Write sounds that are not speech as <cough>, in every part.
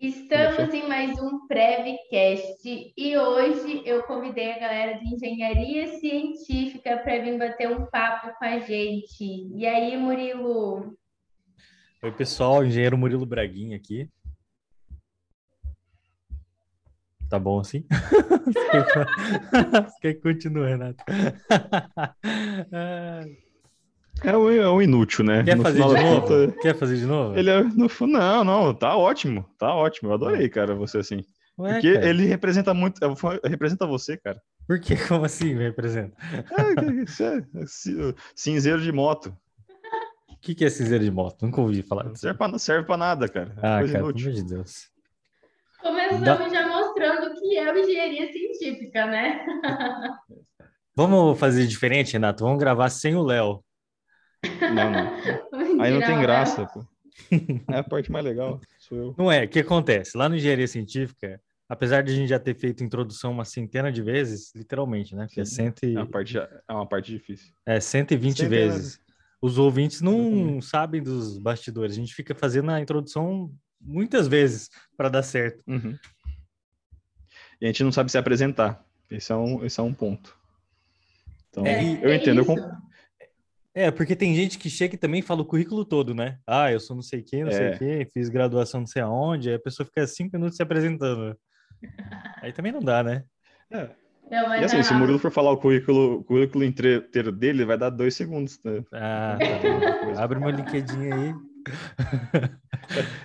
Estamos em mais um Prevcast e hoje eu convidei a galera de engenharia científica para vir bater um papo com a gente. E aí, Murilo? Oi, pessoal, engenheiro Murilo Braguinha aqui. Tá bom assim? Quer que continue, Renato? <laughs> É o, é o inútil, né? Quer No fazer de final da novo? conta, Quer fazer de novo? Ele é, no, não, não, tá ótimo, tá ótimo. Eu adorei, cara, você assim. Ué, Porque cara, ele representa muito, é, representa você, cara. Por quê? Como assim me representa? É, é, é ci- cinzeiro de moto. O que, que é cinzeiro de moto? Nunca ouvi falar Não disso. serve pra, serve pra nada, cara. É Ah, coisa cara, pelo amor de Deus. Começamos já mostrando o que é o engenharia científica, né? <laughs> Vamos fazer diferente, Renato? Vamos gravar sem o Léo. Não, não. <laughs> Aí não tem graça, pô. É a parte mais legal, sou eu. Não é? O que acontece? Lá no Engenharia Científica, apesar de a gente já ter feito introdução uma centena de vezes, literalmente, né? Que é, cento e... É uma parte, é uma parte difícil. é 120 Centena. vezes. Os ouvintes não Exatamente. sabem dos bastidores. A gente fica fazendo a introdução muitas vezes para dar certo. Uhum. E a gente não sabe se apresentar. Esse é um, esse é um ponto. Então, É, eu entendo. Eu, isso. com- É, porque tem gente que chega e também fala o currículo todo, né? Ah, eu sou não sei quem, não sei É. quem, fiz graduação não sei aonde, aí a pessoa fica cinco minutos se apresentando. <laughs> Aí também não dá, né? é. Não, mas E assim, não, se o Murilo for falar o currículo, o currículo inteiro dele, vai dar dois segundos. Né? Ah, tá bom. Abre meu LinkedIn aí.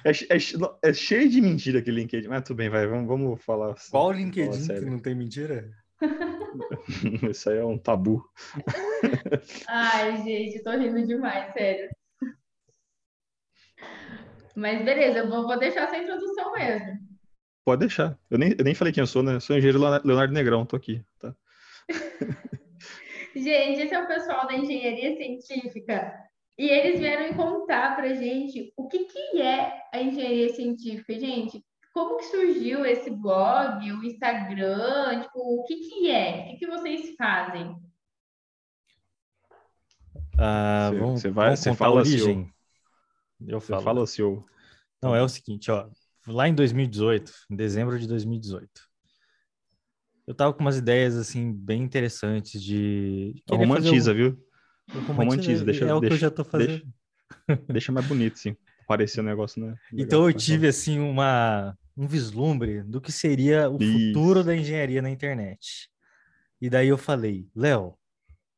É, é che- é cheio de mentira aquele LinkedIn. Mas tudo bem, vai, vamos, vamos falar. assim, Qual vamos falar LinkedIn que não tem mentira? <laughs> <laughs> Isso aí é um tabu. Ai, gente, tô rindo demais, sério. Mas beleza, eu vou, vou deixar essa introdução mesmo. Pode deixar. Eu nem, eu nem falei quem eu sou, né? Eu sou engenheiro Leonardo Leonardo Negrão, tô aqui. Tá? <laughs> Gente, esse é o pessoal da engenharia científica. E eles vieram contar pra gente o que, que é a engenharia científica, gente. Como que surgiu esse blog, o Instagram, tipo, o que que é? O que que vocês fazem? Ah, Você- vamos, você vai- vamos você contar fala a assim, origem. Eu Você falo. fala o seu. Não, é o seguinte, ó. Lá em 2018, em dezembro de 2018, eu tava com umas ideias, assim, bem interessantes de... querer fazer Romantiza, algum- viu? Eu romantiza, deixa- É o que eu deixa- já tô fazendo. Deixa mais bonito, sim. Parecer um negócio, né? Então eu Legal. tive assim uma um vislumbre do que seria o Isso. futuro da engenharia na internet. E daí eu falei, Léo,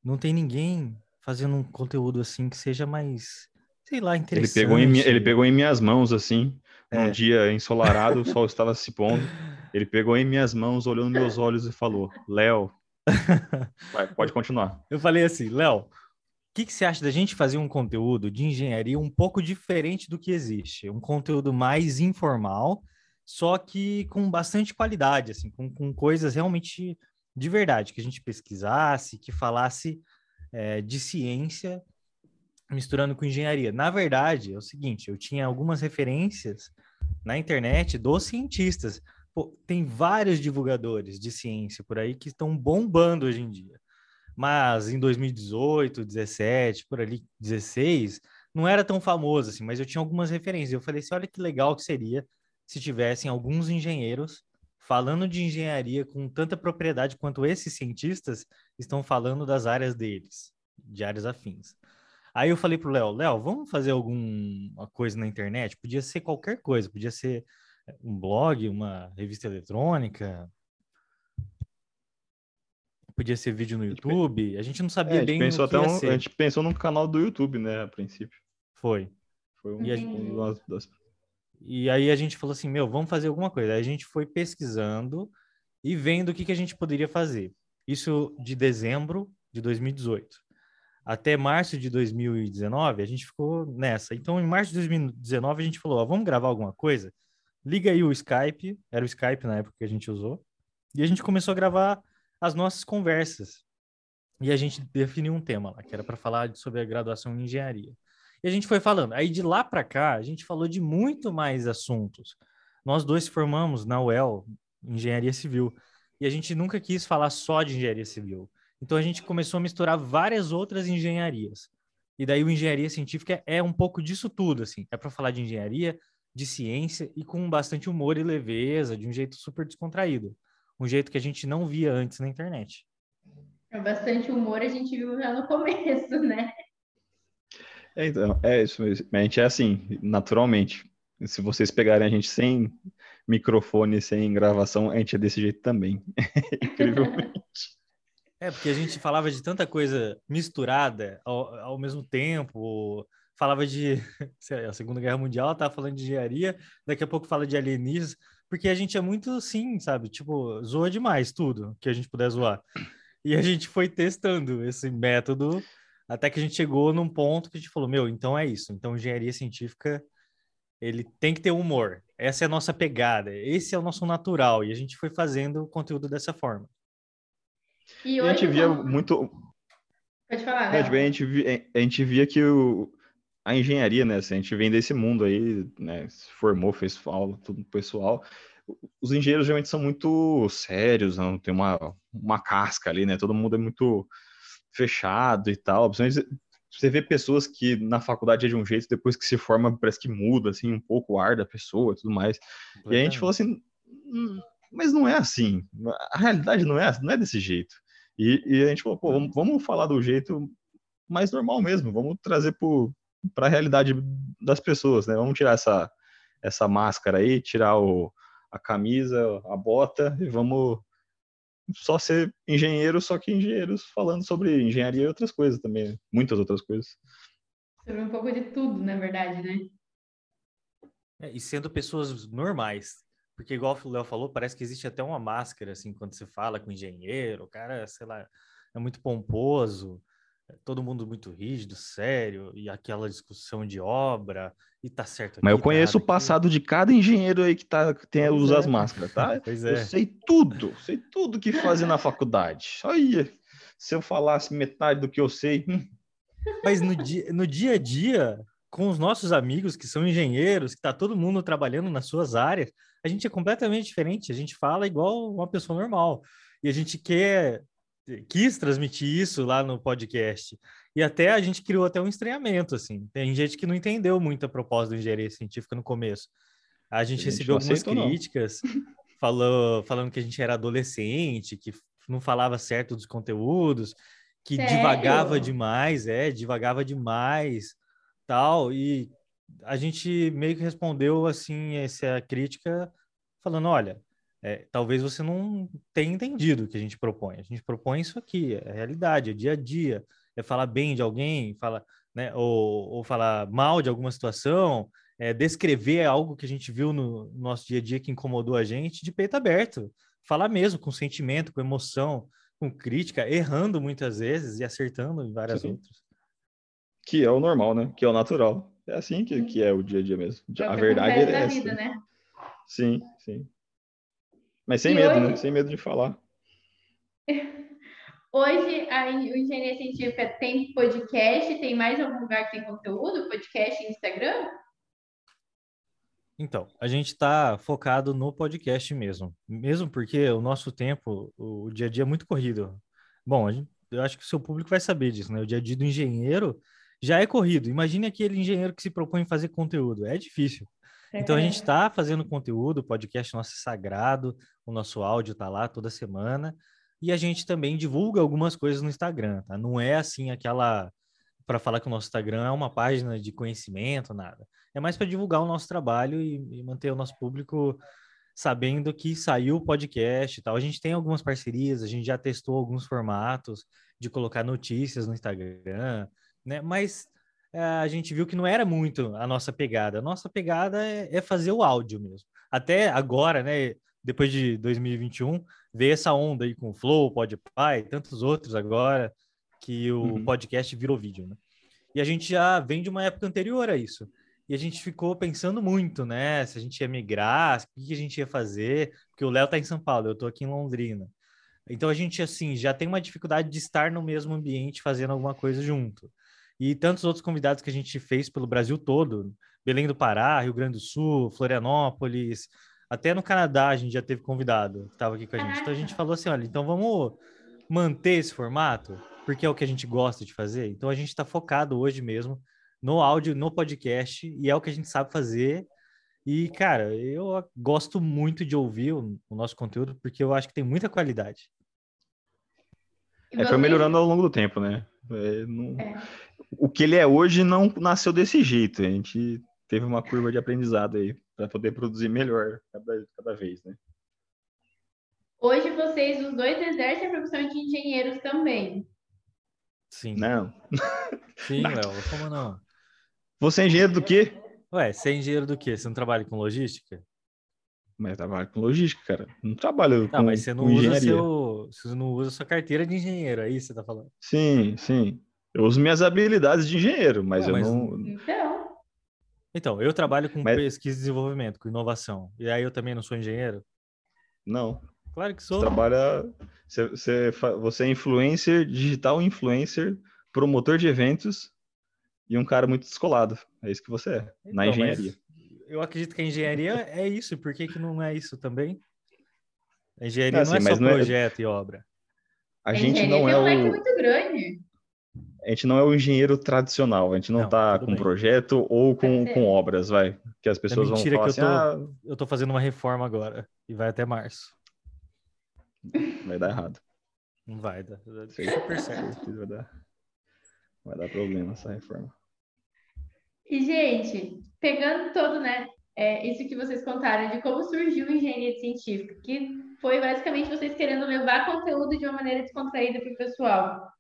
não tem ninguém fazendo um conteúdo assim que seja mais, sei lá, Ele interessante. pegou, em, ele pegou em minhas mãos, assim, É. dia ensolarado, o <laughs> sol estava se pondo. Ele pegou em minhas mãos, olhou nos meus olhos e falou: Léo, <laughs> pode continuar. Eu falei assim, Léo, o que, que você acha da gente fazer um conteúdo de engenharia um pouco diferente do que existe? Um conteúdo mais informal, só que com bastante qualidade, assim, com, com coisas realmente de verdade, que a gente pesquisasse, que falasse é, de ciência misturando com engenharia. Na verdade, é o seguinte, eu tinha algumas referências na internet dos cientistas. Pô, tem vários divulgadores de ciência por aí que estão bombando hoje em dia mas em 2018, 17, por ali, 16, não era tão famoso assim, mas eu tinha algumas referências. Eu falei assim, olha que legal que seria se tivessem alguns engenheiros falando de engenharia com tanta propriedade quanto esses cientistas estão falando das áreas deles, de áreas afins. Aí eu falei pro Léo, Léo, vamos fazer alguma coisa na internet? Podia ser qualquer coisa, podia ser um blog, uma revista eletrônica, podia ser vídeo no YouTube. A gente não É, sabia a, bem gente pensou o que até ia um, ser. a gente pensou num canal do YouTube, né, a princípio. Foi. Foi um, E a gente- um das- das- E aí a gente falou assim, meu, vamos fazer alguma coisa. Aí a gente foi pesquisando e vendo o que, que a gente poderia fazer. Isso de dezembro de 2018. Até março de 2019, a gente ficou nessa. Então, em março de 2019, a gente falou, ó, vamos gravar alguma coisa? Liga aí o Skype, era o Skype na época que a gente usou, e a gente começou a gravar as nossas conversas. E a gente definiu um tema lá, que era para falar sobre a graduação em engenharia. A gente foi falando. Aí de lá para cá, a gente falou de muito mais assuntos. Nós dois formamos na UEL, Engenharia Civil, e a gente nunca quis falar só de engenharia civil. Então a gente começou a misturar várias outras engenharias. E daí o engenharia científica é um pouco disso tudo, assim. É para falar de engenharia, de ciência e com bastante humor e leveza, de um jeito super descontraído. Um jeito que a gente não via antes na internet. É bastante humor a gente viu já no começo, né? É, então, é isso mesmo. A gente é assim, naturalmente. Se vocês pegarem a gente sem microfone, sem gravação, a gente é desse jeito também. <laughs> Incrivelmente. <laughs> É, porque a gente falava de tanta coisa misturada ao, ao mesmo tempo, falava de <laughs> lá, a Segunda Guerra Mundial, tava falando de engenharia, daqui a pouco fala de alienígenas, porque a gente é muito sim, sabe? Tipo, zoa demais tudo que a gente puder zoar. E a gente foi testando esse método até que a gente chegou num ponto que a gente falou, meu, então é isso. Então engenharia científica ele tem que ter humor. Essa é a nossa pegada, esse é o nosso natural e a gente foi fazendo o conteúdo dessa forma. E, a gente via muito. Pode falar, né? a, gente via, a gente via que o, a engenharia, né? Assim, a gente vem desse mundo aí, né? Se formou, fez aula, tudo pessoal. Os engenheiros geralmente são muito sérios, não tem uma, uma casca ali, né? Todo mundo é muito fechado e tal. Você vê pessoas que na faculdade é de um jeito, depois que se forma, parece que muda, assim, um pouco o ar da pessoa e tudo mais. E a gente falou assim, hum, mas não é assim. A realidade não é, não é desse jeito. E, e a gente falou, pô, vamos, vamos, falar do jeito mais normal mesmo, vamos trazer para a realidade das pessoas, né? Vamos tirar essa, essa máscara aí, tirar o, a camisa, a bota e vamos só ser engenheiro, só que engenheiros falando sobre engenharia e outras coisas também, né? muitas outras coisas. Sobre um pouco de tudo, na verdade, né? É, e sendo pessoas normais, porque, igual o Léo falou, parece que existe até uma máscara, assim, quando você fala com engenheiro, o cara, sei lá, é muito pomposo, todo mundo muito rígido, sério, e aquela discussão de obra, e tá certo. Aqui, Mas eu tá conheço o passado de cada engenheiro aí que, tá, que tem, usa é. as máscaras, tá? <laughs> Pois é. Eu sei tudo, sei tudo que fazer na faculdade. Olha, se eu falasse metade do que eu sei. Hum. Mas no dia, no dia a dia, com os nossos amigos que são engenheiros, que tá todo mundo trabalhando nas suas áreas, a gente é completamente diferente, a gente fala igual uma pessoa normal. E a gente quer quis transmitir isso lá no podcast. E até a gente criou até um estranhamento, assim. Tem gente que não entendeu muito a proposta da engenharia científica no começo. A gente, a gente recebeu algumas críticas <laughs> falou, falando que a gente era adolescente, que não falava certo dos conteúdos, que Sério? divagava demais, é, divagava demais, tal. E a gente meio que respondeu assim essa crítica falando, olha, é, talvez você não tenha entendido o que a gente propõe. A gente propõe isso aqui, é a realidade, é dia a dia, é falar bem de alguém, fala, né, ou, ou falar mal de alguma situação, é descrever algo que a gente viu no nosso dia a dia que incomodou a gente de peito aberto, falar mesmo com sentimento, com emoção, com crítica, errando muitas vezes e acertando em várias Sim. outras. Que é o normal, né? Que é o natural. É assim que, que é o dia a dia mesmo. É a verdade é essa. Vida, né? Sim, sim. Mas sem e medo, né? hoje... né? Sem medo de falar. <laughs> Hoje a engenharia científica tem podcast, tem mais algum lugar que tem conteúdo? Podcast e Instagram? Então, a gente está focado no podcast mesmo. Mesmo porque o nosso tempo, o dia a dia é muito corrido. Bom, gente, eu acho que o seu público vai saber disso, né? O dia a dia do engenheiro já é corrido. Imagine aquele engenheiro que se propõe fazer conteúdo. É difícil. Então a gente está fazendo conteúdo, o podcast nosso é sagrado, o nosso áudio está lá toda semana. E a gente também divulga algumas coisas no Instagram, tá? Não é assim aquela para falar que o nosso Instagram é uma página de conhecimento, nada. É mais para divulgar o nosso trabalho e, e, manter o nosso público sabendo que saiu o podcast e tal. A gente tem algumas parcerias, a gente já testou alguns formatos de colocar notícias no Instagram, né? Mas é, a gente viu que não era muito a nossa pegada. A nossa pegada é, é fazer o áudio mesmo. Até agora, né? Depois de 2021, veio essa onda aí com o Flow, Podpah e tantos outros agora, que o uhum. podcast virou vídeo, né? E a gente já vem de uma época anterior a isso. E a gente ficou pensando muito, né? Se a gente ia migrar, o que a gente ia fazer, porque o Léo tá em São Paulo, eu tô aqui em Londrina. Então a gente, assim, já tem uma dificuldade de estar no mesmo ambiente fazendo alguma coisa junto e tantos outros convidados que a gente fez pelo Brasil todo, Belém do Pará, Rio Grande do Sul, Florianópolis, até no Canadá a gente já teve convidado que estava aqui com a gente. Então a gente falou assim, olha, então vamos manter esse formato, porque é o que a gente gosta de fazer. Então a gente está focado hoje mesmo no áudio, no podcast, e é o que a gente sabe fazer. E, cara, eu gosto muito de ouvir o, o nosso conteúdo porque eu acho que tem muita qualidade. É, foi melhorando ao longo do tempo, né? É, não... é. O que ele é hoje não nasceu desse jeito. A gente teve uma curva de aprendizado aí para poder produzir melhor cada, cada vez, né? Hoje vocês, os dois, exercem a profissão de engenheiros também. Sim. Não. Sim, <laughs> Léo, como não? Você é engenheiro do quê? Ué, você é engenheiro do quê? Você não trabalha com logística? Mas eu trabalho com logística, cara. Não trabalho tá, com, mas você não usa seu, você não usa sua carteira de engenheiro, aí é você tá falando? Sim, sim. Eu uso minhas habilidades de engenheiro, mas Ué, eu mas... não. Então. Então, eu trabalho com mas... pesquisa e desenvolvimento, com inovação. E aí eu também não sou engenheiro? Não. Claro que sou. Você trabalha. Você, você, você é influencer, digital influencer, promotor de eventos e um cara muito descolado. É isso que você é, então, na engenharia. Eu acredito que a engenharia é isso. Por que, que não é isso também? A engenharia não, assim, não é só não é projeto é... e obra. A, a gente não é o. muito grande. A gente não é o engenheiro tradicional, a gente não, está com bem. projeto ou com, com obras, vai. Que as pessoas é vão falar assim, eu tô, ah... eu tô fazendo uma reforma agora e vai até março. Vai dar errado. Não vai dar. Super certo. Vai dar, vai dar problema essa reforma. E, gente, pegando todo, né, é, isso que vocês contaram de como surgiu a engenharia científica, que foi basicamente vocês querendo levar conteúdo de uma maneira descontraída para o pessoal.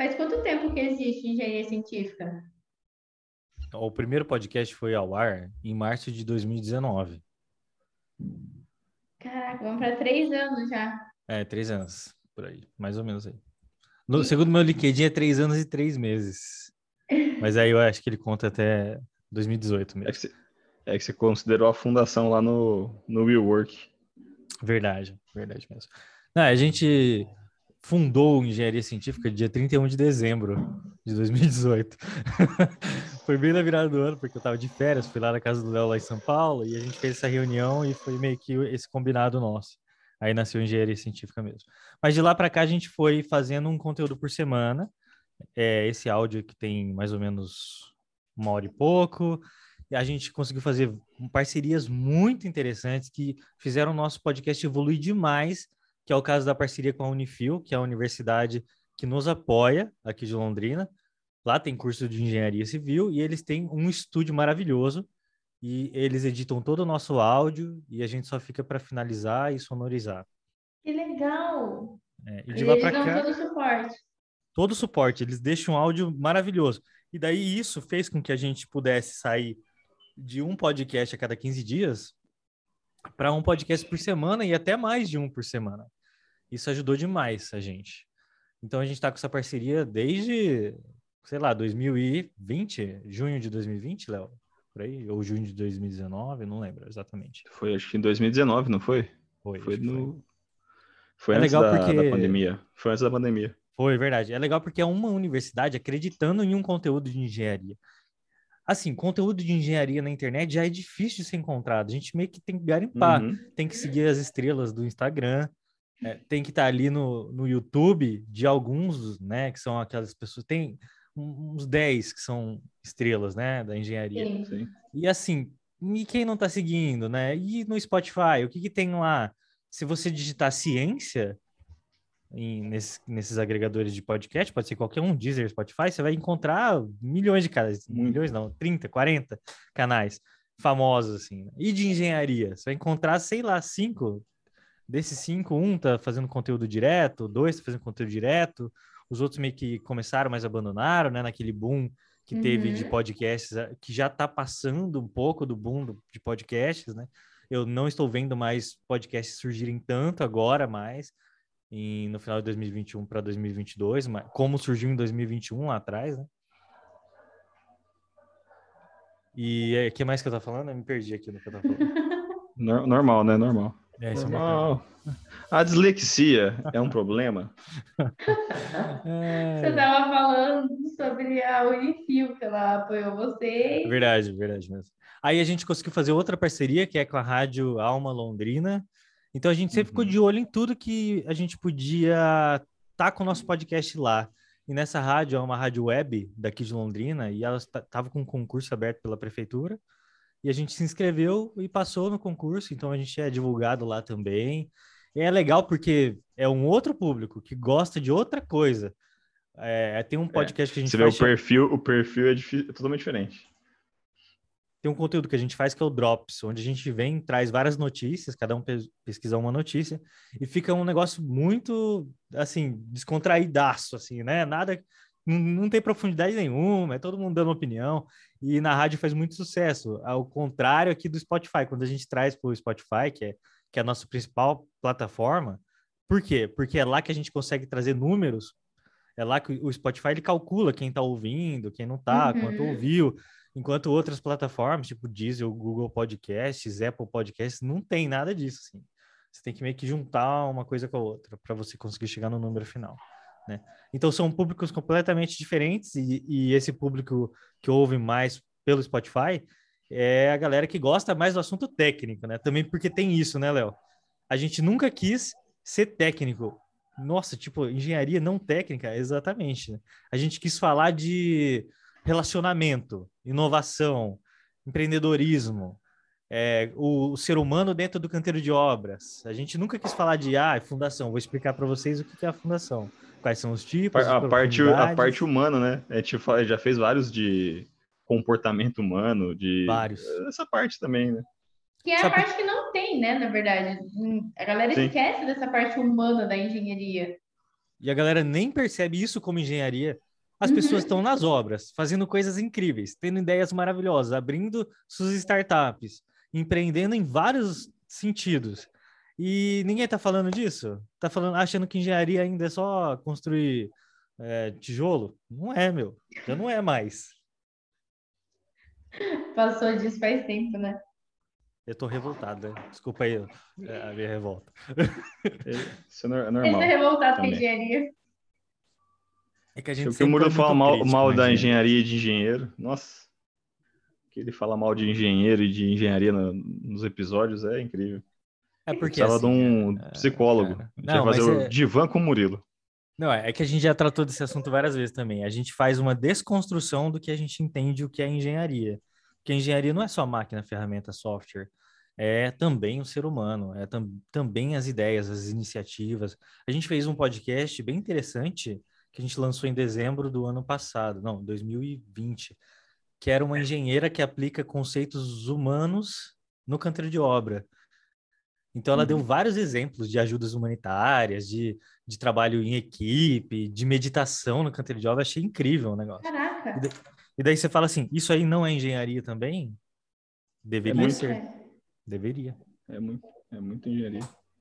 Faz quanto tempo que existe engenharia científica? O primeiro podcast foi ao ar em março de 2019. Caraca, vamos para três anos já. É, três anos, por aí, mais ou menos aí. No, segundo meu LinkedIn é três anos e três meses. <laughs> Mas aí eu acho que ele conta até 2018 mesmo. É que você, é que você considerou a fundação lá no, no WeWork. Verdade, verdade mesmo. Não, a gente fundou Engenharia Científica dia 31 de dezembro de 2018. <laughs> foi bem na virada do ano, porque eu tava de férias, fui lá na casa do Léo lá em São Paulo, e a gente fez essa reunião e foi meio que esse combinado nosso. Aí nasceu Engenharia Científica mesmo. Mas de lá para cá a gente foi fazendo um conteúdo por semana. É, esse áudio que tem mais ou menos uma hora e pouco. E a gente conseguiu fazer parcerias muito interessantes que fizeram o nosso podcast evoluir demais que é o caso da parceria com a Unifil, que é a universidade que nos apoia aqui de Londrina. Lá tem curso de engenharia civil e eles têm um estúdio maravilhoso e eles editam todo o nosso áudio e a gente só fica para finalizar e sonorizar. Que legal! É, e de e lá para cá. Todo o suporte. Todo o suporte, eles deixam um áudio maravilhoso. E daí isso fez com que a gente pudesse sair de um podcast a cada 15 dias para um podcast por semana e até mais de um por semana. Isso ajudou demais a gente. Então a gente está com essa parceria desde, sei lá, 2020, junho de 2020, Léo, por aí, ou junho de 2019, não lembro exatamente. Foi acho que em 2019, não foi? Foi. Foi no foi. Foi é antes legal da, porque... da pandemia. Foi antes da pandemia. Foi, verdade. É legal porque é uma universidade acreditando em um conteúdo de engenharia assim, conteúdo de engenharia na internet já é difícil de ser encontrado. A gente meio que tem que garimpar, uhum. tem que seguir as estrelas do Instagram, é, tem que estar tá ali no, no YouTube de alguns, né, que são aquelas pessoas, tem uns 10 que são estrelas, né, da engenharia. Sim. E assim, e quem não está seguindo, né? E no Spotify, o que que tem lá? Se você digitar ciência, em, nesses, nesses agregadores de podcast, pode ser qualquer um, Deezer, Spotify, você vai encontrar milhões de canais, milhões não, 30, 40 canais famosos, assim. Né? E de engenharia, você vai encontrar, sei lá, cinco. Desses cinco, um tá fazendo conteúdo direto, dois tá fazendo conteúdo direto, os outros meio que começaram, mas abandonaram, né, naquele boom que uhum. teve de uhum. podcasts, que já tá passando um pouco do boom de podcasts, né? Eu não estou vendo mais podcasts surgirem tanto agora mais, em, no final de 2021 para 2022, mas como surgiu em 2021 lá atrás, né? E o é, que mais que eu tava falando? Eu me perdi aqui no que eu tava falando. <laughs> Normal, né? Normal. É, isso é Normal. É a dislexia é um problema? É... <laughs> Você estava falando sobre a Unifil, que ela apoiou você. Verdade, verdade mesmo. Aí a gente conseguiu fazer outra parceria, que é com a Rádio Alma Londrina, então a gente sempre uhum. ficou de olho em tudo que a gente podia estar tá com o nosso podcast lá. E nessa rádio, é uma rádio web daqui de Londrina, e ela estava com um concurso aberto pela prefeitura. e a gente se inscreveu e passou no concurso, então a gente é divulgado lá também. E é legal porque é um outro público que gosta de outra coisa. É, tem um é, podcast é, que a gente Você faz. Vê o perfil, o perfil é, é totalmente diferente tem um conteúdo que a gente faz que é o Drops, onde a gente vem, traz várias notícias, cada um pesquisa uma notícia, e fica um negócio muito, assim, descontraídaço, assim, né? Nada, não, tem profundidade nenhuma, é todo mundo dando opinião, e na rádio faz muito sucesso, ao contrário aqui do Spotify, quando a gente traz para o Spotify, que é, que é a nossa principal plataforma, por quê? Porque é lá que a gente consegue trazer números, é lá que o Spotify ele calcula quem está ouvindo, quem não está, uhum. quanto ouviu, Enquanto outras plataformas, tipo Diesel, Google Podcasts, Apple Podcasts, não tem nada disso, assim. Você tem que meio que juntar uma coisa com a outra para você conseguir chegar no número final, né? Então são públicos completamente diferentes e, e esse público que ouve mais pelo Spotify é a galera que gosta mais do assunto técnico, né? Também porque tem isso, né, Léo? A gente nunca quis ser técnico. Nossa, tipo, engenharia não técnica, exatamente. Né? A gente quis falar de relacionamento, inovação, empreendedorismo, é, o, o, ser humano dentro do canteiro de obras. A gente nunca quis falar de ah, fundação. Vou explicar para vocês o que é a fundação. Quais são os tipos. A, parte, a parte humana, né? A gente já fez vários de comportamento humano, de. Vários. Essa parte também, né? Que é a parte que não tem, né? Na verdade. A galera Sim. esquece dessa parte humana da engenharia. E a galera nem percebe isso como engenharia. As pessoas uhum. estão nas obras, fazendo coisas incríveis, tendo ideias maravilhosas, abrindo suas startups, empreendendo em vários sentidos. E ninguém está falando disso? Está falando, achando que engenharia ainda é só construir é, tijolo? Não é, meu. Já não é mais. Passou disso faz tempo, né? Eu tô revoltado, né? Desculpa aí é, a minha revolta. Isso é normal. Você é revoltado com a engenharia. É que a gente o que o Muro fala mal, mal da engenharia e de engenheiro, nossa. Que ele fala mal de engenheiro e de engenharia no, nos episódios é incrível. É porque Precisava assim, de um é, psicólogo. É, não, fazer o é... divã com o Murilo. Não, é que a gente já tratou desse assunto várias vezes também. A gente faz uma desconstrução do que a gente entende o que é engenharia. Porque engenharia não é só máquina, ferramenta, software. É também o ser humano, é tam também as ideias, as iniciativas. A gente fez um podcast bem interessante que a gente lançou em dezembro do ano passado, não, 2020, que era uma engenheira que aplica conceitos humanos no canteiro de obra. Então, ela uhum. deu vários exemplos de ajudas humanitárias, de, de trabalho em equipe, de meditação no canteiro de obra. Achei incrível o negócio. Caraca! E, daí, e daí você fala assim: isso aí não é engenharia também? Deveria é ser. Deveria. É muito, é muito engenharia.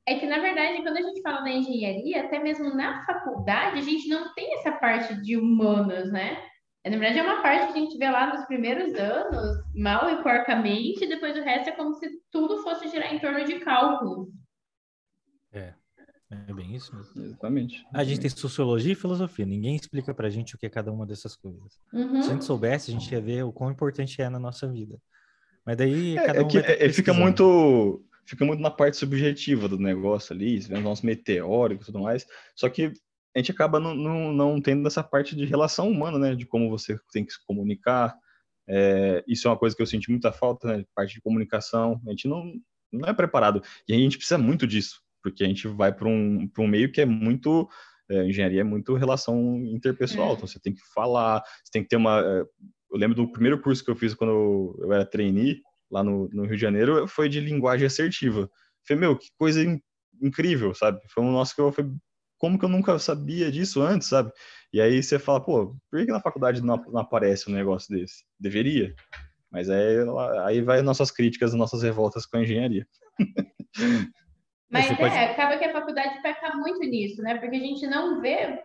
É que, na verdade, quando a gente fala da engenharia, até mesmo na faculdade, a gente não tem essa parte de humanas, né? Na verdade, é uma parte que a gente vê lá nos primeiros anos, mal e porcamente, e depois o resto é como se tudo fosse girar em torno de cálculo. É, é bem isso mesmo. Exatamente. A gente tem sociologia e filosofia, ninguém explica pra gente o que é cada uma dessas coisas. Uhum. Se a gente soubesse, a gente ia ver o quão importante é na nossa vida. Mas daí é, cada um é que, é, fica muito fica muito na parte subjetiva do negócio ali, vendo uns meteóricos e tudo mais. Só que a gente acaba não, não, não, tendo essa parte de relação humana, né? De como você tem que se comunicar. É, isso é uma coisa que eu senti muita falta, né? Parte de comunicação. A gente não, não é preparado. E a gente precisa muito disso, porque a gente vai para um, um meio que é muito. É, engenharia é muito relação interpessoal. É. Então você tem que falar, você tem que ter uma. É, eu lembro do primeiro curso que eu fiz quando eu, eu era trainee lá no, no Rio de Janeiro foi de linguagem assertiva. Falei, meu, que coisa in, incrível, sabe? Foi um nosso que eu falei, como que eu nunca sabia disso antes, sabe? E aí você fala, pô, por que na faculdade não, não aparece um negócio desse? Deveria. Mas aí, aí vai nossas críticas, nossas revoltas com a engenharia. Mas é, pode... acaba que a faculdade peca muito nisso, né? Porque a gente não vê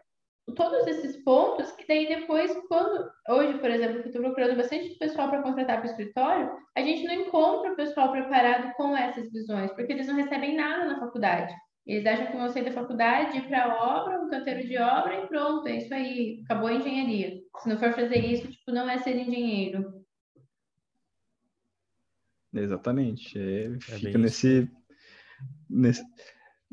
todos esses pontos que daí depois, quando hoje, por exemplo, que estou procurando bastante pessoal para contratar para o escritório, a gente não encontra o pessoal preparado com essas visões, porque eles não recebem nada na faculdade. Eles acham que vão sair da faculdade, ir para a obra, um canteiro de obra e pronto, é isso aí, acabou a engenharia. Se não for fazer isso, tipo, não é ser engenheiro. Exatamente. É, é fica nesse, nesse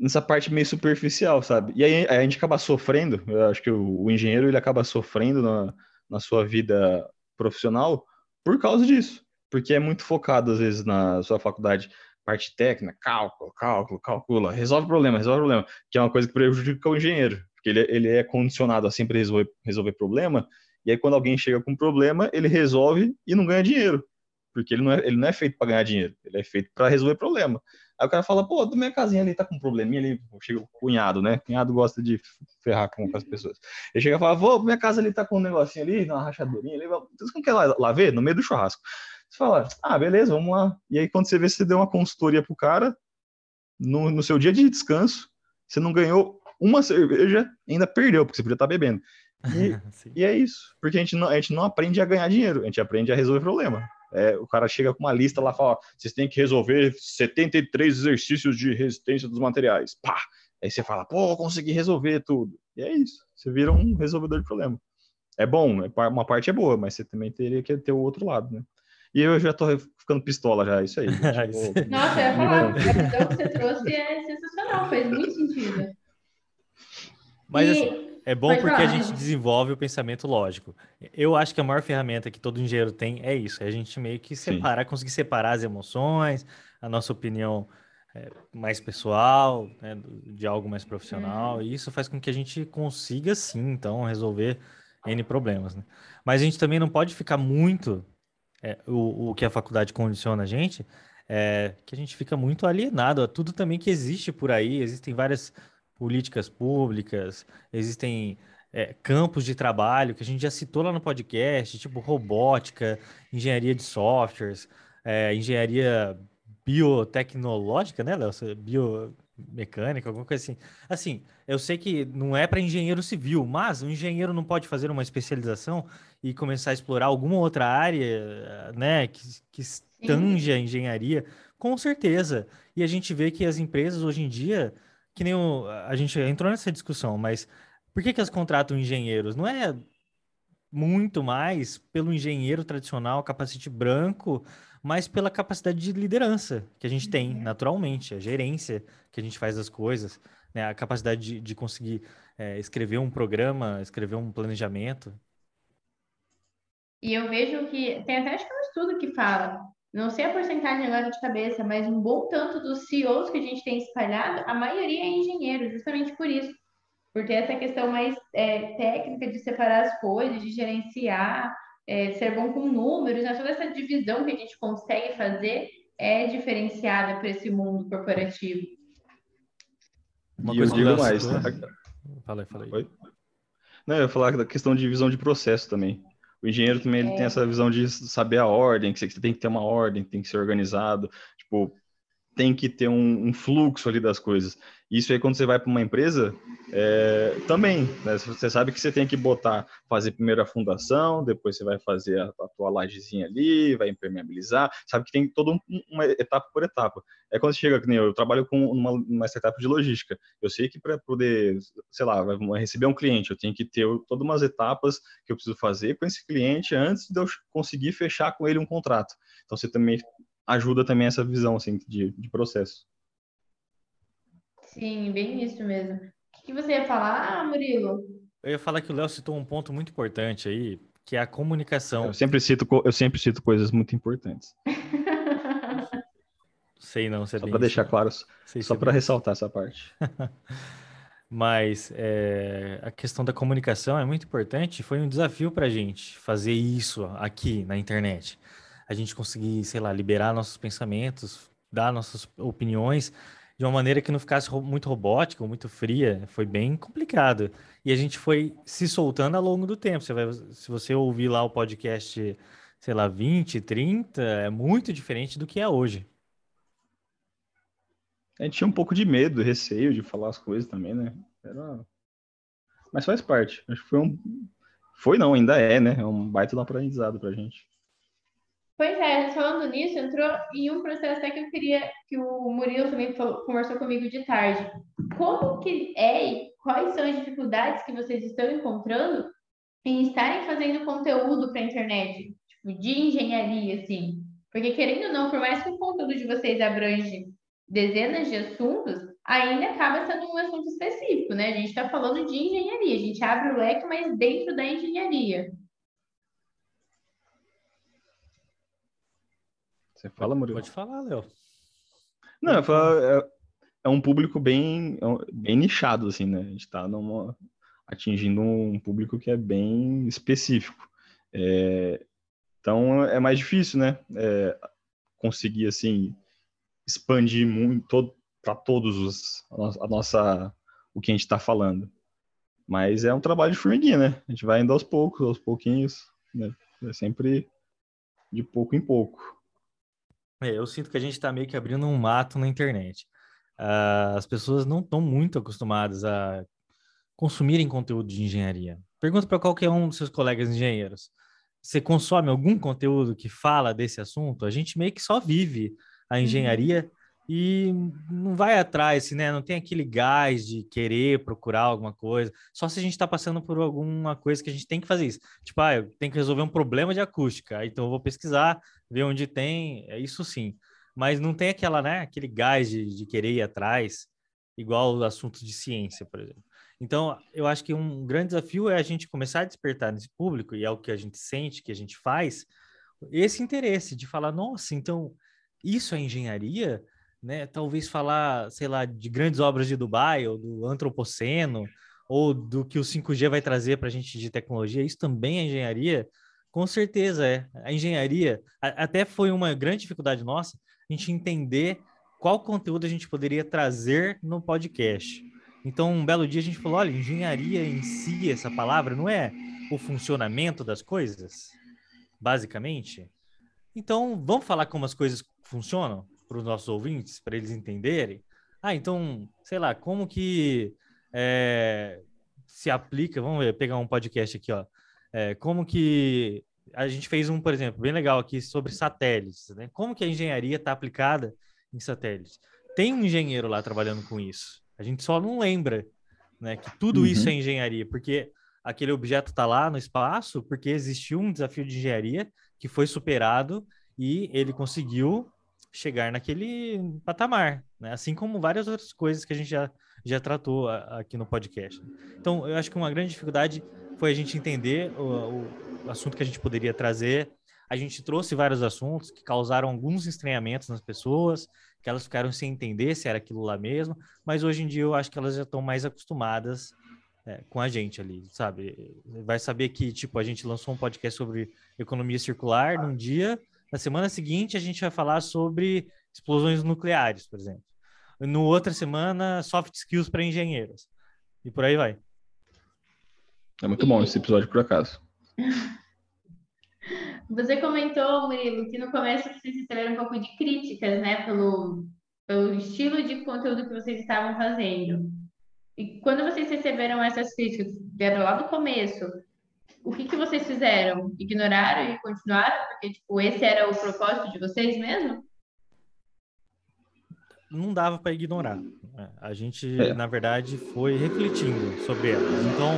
nessa parte meio superficial, sabe? E aí a gente acaba sofrendo, eu acho que o, o engenheiro ele acaba sofrendo na, na sua vida profissional por causa disso. porque é muito focado, às vezes, na sua faculdade, parte técnica, cálculo, cálculo, calcula, resolve problema, resolve problema, que é uma coisa que prejudica o engenheiro, porque ele, ele é condicionado a sempre resolver, resolver problema, e aí quando alguém chega com um problema, ele resolve e não ganha dinheiro, porque ele não é, ele não é feito para ganhar dinheiro, ele é feito para resolver problema. Aí o cara fala, pô, da minha casinha ali tá com um probleminha ali, chega o cunhado, né? Cunhado gosta de ferrar com, as pessoas. Ele chega e fala, vô, minha casa ali tá com um negocinho ali, uma rachadurinha ali, vocês não querem lá, lá ver? No meio do churrasco. Você fala, ah, beleza, vamos lá. E aí quando você vê, você deu uma consultoria pro cara, no, no seu dia de descanso, você não ganhou uma cerveja, ainda perdeu, porque você podia estar tá bebendo. E, <laughs> e, é isso, porque a gente, não, a gente não aprende a ganhar dinheiro, a gente aprende a resolver problema. É, o cara chega com uma lista lá, fala, vocês têm que resolver 73 exercícios de resistência dos materiais. Pá! Aí você fala, pô, consegui resolver tudo. E é isso, você vira um resolvedor de problema. É bom, é uma parte é boa, mas você também teria que ter o outro lado, né? E eu já tô ficando pistola já, é isso aí. <laughs> Nossa, eu ia falar, a visão que você trouxe é sensacional, faz muito sentido. Mas e... assim, é bom porque a gente desenvolve o pensamento lógico. Eu acho que a maior ferramenta que todo engenheiro tem é isso, é a gente meio que separar, sim. conseguir separar as emoções, a nossa opinião é, mais pessoal, né, de algo mais profissional, uhum. e isso faz com que a gente consiga, sim, então, resolver N problemas, né? Mas a gente também não pode ficar muito, é, o, o que a faculdade condiciona a gente, é que a gente fica muito alienado a tudo também que existe por aí, existem várias políticas públicas, existem é, campos de trabalho que a gente já citou lá no podcast, tipo robótica, engenharia de softwares, é, engenharia biotecnológica, né, Léo? Biomecânica, alguma coisa assim. Assim, eu sei que não é para engenheiro civil, mas o engenheiro não pode fazer uma especialização e começar a explorar alguma outra área, né, que, que tange a engenharia, com certeza. E a gente vê que as empresas hoje em dia que nem o, a gente entrou nessa discussão, mas por que que elas contratam engenheiros? Não é muito mais pelo engenheiro tradicional, capacete branco, mas pela capacidade de liderança que a gente tem uhum. naturalmente, a gerência que a gente faz das coisas, né? a capacidade de, de conseguir é, escrever um programa, escrever um planejamento. E eu vejo que tem até acho que um estudo que fala não sei a porcentagem agora de cabeça, mas um bom tanto dos CEOs que a gente tem espalhado, a maioria é engenheiro, justamente por isso. Porque essa questão mais é, técnica de separar as coisas, de gerenciar, é, ser bom com números, né? toda essa divisão que a gente consegue fazer é diferenciada para esse mundo corporativo. Uma e coisa eu digo mais. Né? Fala aí, fala aí. Oi? Não, eu ia falar da questão de visão de processo também. O engenheiro também ele tem é. essa visão de saber a ordem, que você tem que ter uma ordem, tem que ser organizado, tipo, tem que ter um, um fluxo ali das coisas. Isso aí, quando você vai para uma empresa, é, também, né? Você sabe que você tem que botar, fazer primeiro a fundação, depois você vai fazer a, a tua lajezinha ali, vai impermeabilizar, sabe que tem toda um, uma etapa por etapa. É quando você chega, que nem eu, eu trabalho com uma, uma startup de logística. Eu sei que para poder, sei lá, receber um cliente, eu tenho que ter todas umas etapas que eu preciso fazer com esse cliente antes de eu conseguir fechar com ele um contrato. Então, você também ajuda também essa visão, assim, de, de processo. Sim, bem isso mesmo. O que você ia falar, ah, Murilo? Eu ia falar que o Léo citou um ponto muito importante aí, que é a comunicação. Eu sempre cito, eu sempre cito coisas muito importantes. <laughs> Sei não, Só para deixar claro, Sei só para ressaltar essa parte. <laughs> Mas é, a questão da comunicação é muito importante. Foi um desafio para a gente fazer isso aqui na internet. A gente conseguir, sei lá, liberar nossos pensamentos, dar nossas opiniões de uma maneira que não ficasse muito robótica ou muito fria. Foi bem complicado. E a gente foi se soltando ao longo do tempo. Você vai, se você ouvir lá o podcast, sei lá, 20, 30, é muito diferente do que é hoje. A gente tinha um pouco de medo, receio de falar as coisas também, né? Era... Mas faz parte. Acho que foi um. Foi não, ainda é, né? É um baita aprendizado pra gente. Pois é, falando nisso, entrou em um processo até que eu queria que o Murilo também falou, conversou comigo de tarde. Como que é e quais são as dificuldades que vocês estão encontrando em estarem fazendo conteúdo para a internet, tipo, de engenharia, assim? Porque, querendo ou não, por mais que o conteúdo de vocês abrange dezenas de assuntos, ainda acaba sendo um assunto específico, né? A gente está falando de engenharia, a gente abre o leque, mas dentro da engenharia. Você fala, Murilo? Pode falar, Léo. Não, eu falo, é, é um público bem, é bem nichado, assim, né? A gente está atingindo um público que é bem específico. É, então é mais difícil, né? É, conseguir assim expandir muito para todos os a nossa o que a gente está falando. Mas é um trabalho de formiguinha, né? A gente vai indo aos poucos, aos pouquinhos, né? É sempre de pouco em pouco. É, eu sinto que a gente está meio que abrindo um mato na internet. Uh, as pessoas não estão muito acostumadas a consumirem conteúdo de engenharia. Pergunta para qualquer um dos seus colegas engenheiros você consome algum conteúdo que fala desse assunto, a gente meio que só vive a uhum. engenharia uhum. e não vai atrás, né? Não tem aquele gás de querer procurar alguma coisa. Só se a gente está passando por alguma coisa que a gente tem que fazer isso. Tipo, ah, eu tenho que resolver um problema de acústica, então eu vou pesquisar, ver onde tem, é isso sim. Mas não tem aquela, né? Aquele gás de, de querer ir atrás, igual o assunto de ciência, por exemplo. Então, eu acho que um grande desafio é a gente começar a despertar nesse público, e é o que a gente sente, que a gente faz, esse interesse de falar, nossa, então isso é engenharia, né? Talvez falar, sei lá, de grandes obras de Dubai, ou do antropoceno, ou do que o 5G vai trazer para a gente de tecnologia, isso também é engenharia? Com certeza é. A engenharia, a, até foi uma grande dificuldade nossa, a gente entender qual conteúdo a gente poderia trazer no podcast. Então, um belo dia a gente falou: olha, engenharia em si, essa palavra, não é o funcionamento das coisas, basicamente? Então, vamos falar como as coisas funcionam para os nossos ouvintes, para eles entenderem? Ah, então, sei lá, como que é, se aplica? Vamos ver, pegar um podcast aqui, ó. É, como que a gente fez um, por exemplo, bem legal aqui sobre satélites, né? Como que a engenharia está aplicada em satélites? Tem um engenheiro lá trabalhando com isso. A gente só não lembra, né, que tudo uhum. isso é engenharia, porque aquele objeto está lá no espaço porque existiu um desafio de engenharia que foi superado e ele conseguiu chegar naquele patamar, né? Assim como várias outras coisas que a gente já, já tratou aqui no podcast. Então, eu acho que uma grande dificuldade foi a gente entender o, o assunto que a gente poderia trazer. A gente trouxe vários assuntos que causaram alguns estranhamentos nas pessoas, que elas ficaram sem entender se era aquilo lá mesmo, mas hoje em dia eu acho que elas já estão mais acostumadas é, com a gente ali, sabe? Vai saber que, tipo, a gente lançou um podcast sobre economia circular num dia, na semana seguinte a gente vai falar sobre explosões nucleares, por exemplo. No outra semana, soft skills para engenheiros. E por aí vai. É muito bom esse episódio, por acaso. <laughs> Você comentou, Murilo, que no começo vocês receberam um pouco de críticas, né, pelo, pelo estilo de conteúdo que vocês estavam fazendo. E quando vocês receberam essas críticas, vieram lá do começo, o que, que vocês fizeram? Ignoraram e continuaram? Porque, tipo, esse era o propósito de vocês mesmo? Não dava para ignorar. A gente, é. na verdade, foi refletindo sobre elas. Então,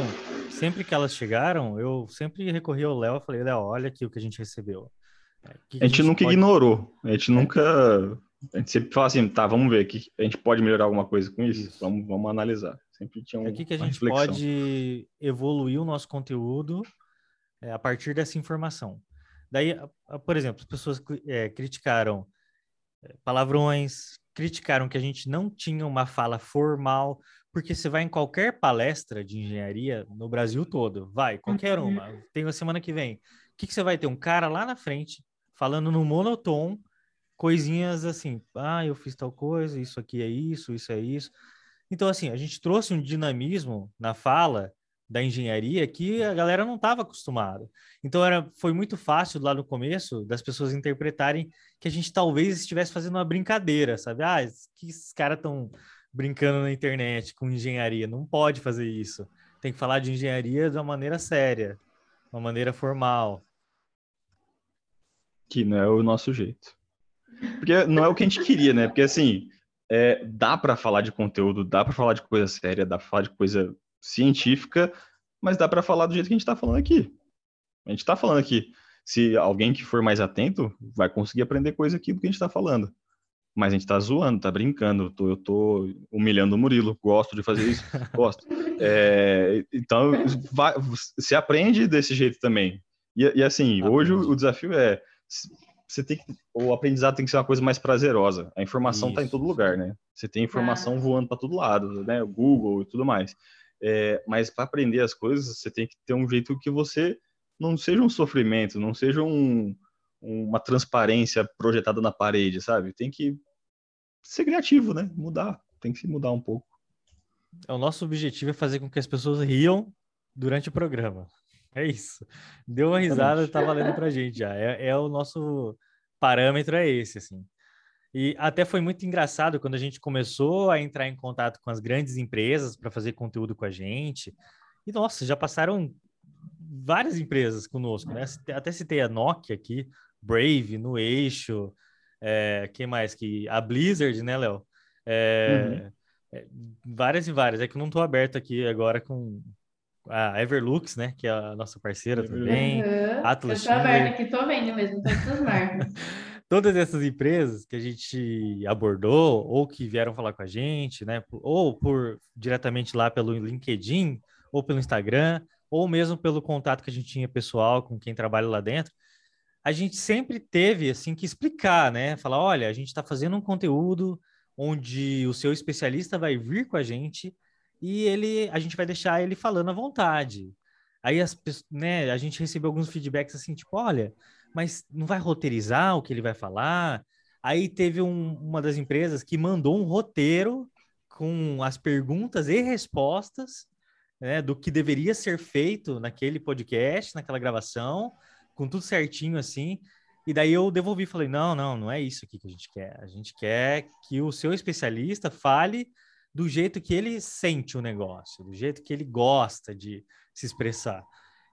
sempre que elas chegaram, eu sempre recorri ao Léo e falei, Léo, olha aqui o que a gente recebeu. É, que a, gente a, gente nunca pode... ignorou. A gente é. nunca. A gente sempre fala assim, tá, vamos ver que a gente pode melhorar alguma coisa com isso. isso. Vamos, vamos analisar. Sempre tinha um, é aqui que a gente reflexão. pode evoluir o nosso conteúdo é, a partir dessa informação. Daí, por exemplo, as pessoas é, criticaram é, palavrões, criticaram que a gente não tinha uma fala formal, porque você vai em qualquer palestra de engenharia no Brasil todo, vai, qualquer uhum. uma, tem uma semana que vem. O que, que você vai ter? Um cara lá na frente falando no monotom, coisinhas assim, ah, eu fiz tal coisa, isso aqui é isso, isso é isso. Então, assim, a gente trouxe um dinamismo na fala da engenharia que a galera não estava acostumada. Então era, foi muito fácil lá no começo das pessoas interpretarem que a gente talvez estivesse fazendo uma brincadeira, sabe? Ah, que esses caras estão brincando na internet com engenharia. Não pode fazer isso. Tem que falar de engenharia de uma maneira séria, uma maneira formal. Que não é o nosso jeito. Porque não é o que a gente queria, né? Porque assim, é, dá para falar de conteúdo, dá para falar de coisa séria, dá para falar de coisa científica, mas dá para falar do jeito que a gente está falando aqui. A gente está falando aqui. Se alguém que for mais atento, vai conseguir aprender coisa aqui do que a gente está falando mas a gente tá zoando, tá brincando, tô, eu tô humilhando o Murilo, gosto de fazer isso, <laughs> gosto. É, então, vai, se aprende desse jeito também. E, e assim, hoje o, o, desafio é você tem que, o aprendizado tem que ser uma coisa mais prazerosa. A informação está em todo lugar, né? Você tem informação ah. voando para todo lado, né? O Google e tudo mais. É, mas para aprender as coisas, você tem que ter um jeito que você não seja um sofrimento, não seja um, uma transparência projetada na parede, sabe? Tem que ser criativo, né? Mudar, tem que se mudar um pouco. É, o nosso objetivo é fazer com que as pessoas riam durante o programa. É isso. Deu uma risada, tá valendo pra gente já. É, é o nosso parâmetro, é esse, assim. E até foi muito engraçado quando a gente começou a entrar em contato com as grandes empresas para fazer conteúdo com a gente. E nossa, já passaram várias empresas conosco, né? Até citei a Nokia aqui, Brave, no Eixo, é, quem mais que a Blizzard, né, Léo? É, uhum. é, várias e várias. É que eu não estou aberto aqui agora com a Everlux, né, que é a nossa parceira também. Uhum. Atlas. Eu tô aberto aqui, tô vendo mesmo todas as marcas. <laughs> Todas essas empresas que a gente abordou ou que vieram falar com a gente, né, ou por diretamente lá pelo LinkedIn ou pelo Instagram, ou mesmo pelo contato que a gente tinha pessoal com quem trabalha lá dentro, a gente sempre teve assim que explicar, né? Falar, olha, a gente está fazendo um conteúdo onde o seu especialista vai vir com a gente e ele, a gente vai deixar ele falando à vontade. Aí as, né, a gente recebeu alguns feedbacks assim, tipo, olha, mas não vai roteirizar o que ele vai falar? Aí teve um, uma das empresas que mandou um roteiro com as perguntas e respostas né, do que deveria ser feito naquele podcast, naquela gravação com tudo certinho assim. E daí eu devolvi, falei: não, não, não é isso aqui que a gente quer. A gente quer que o seu especialista fale do jeito que ele sente o negócio, do jeito que ele gosta de se expressar.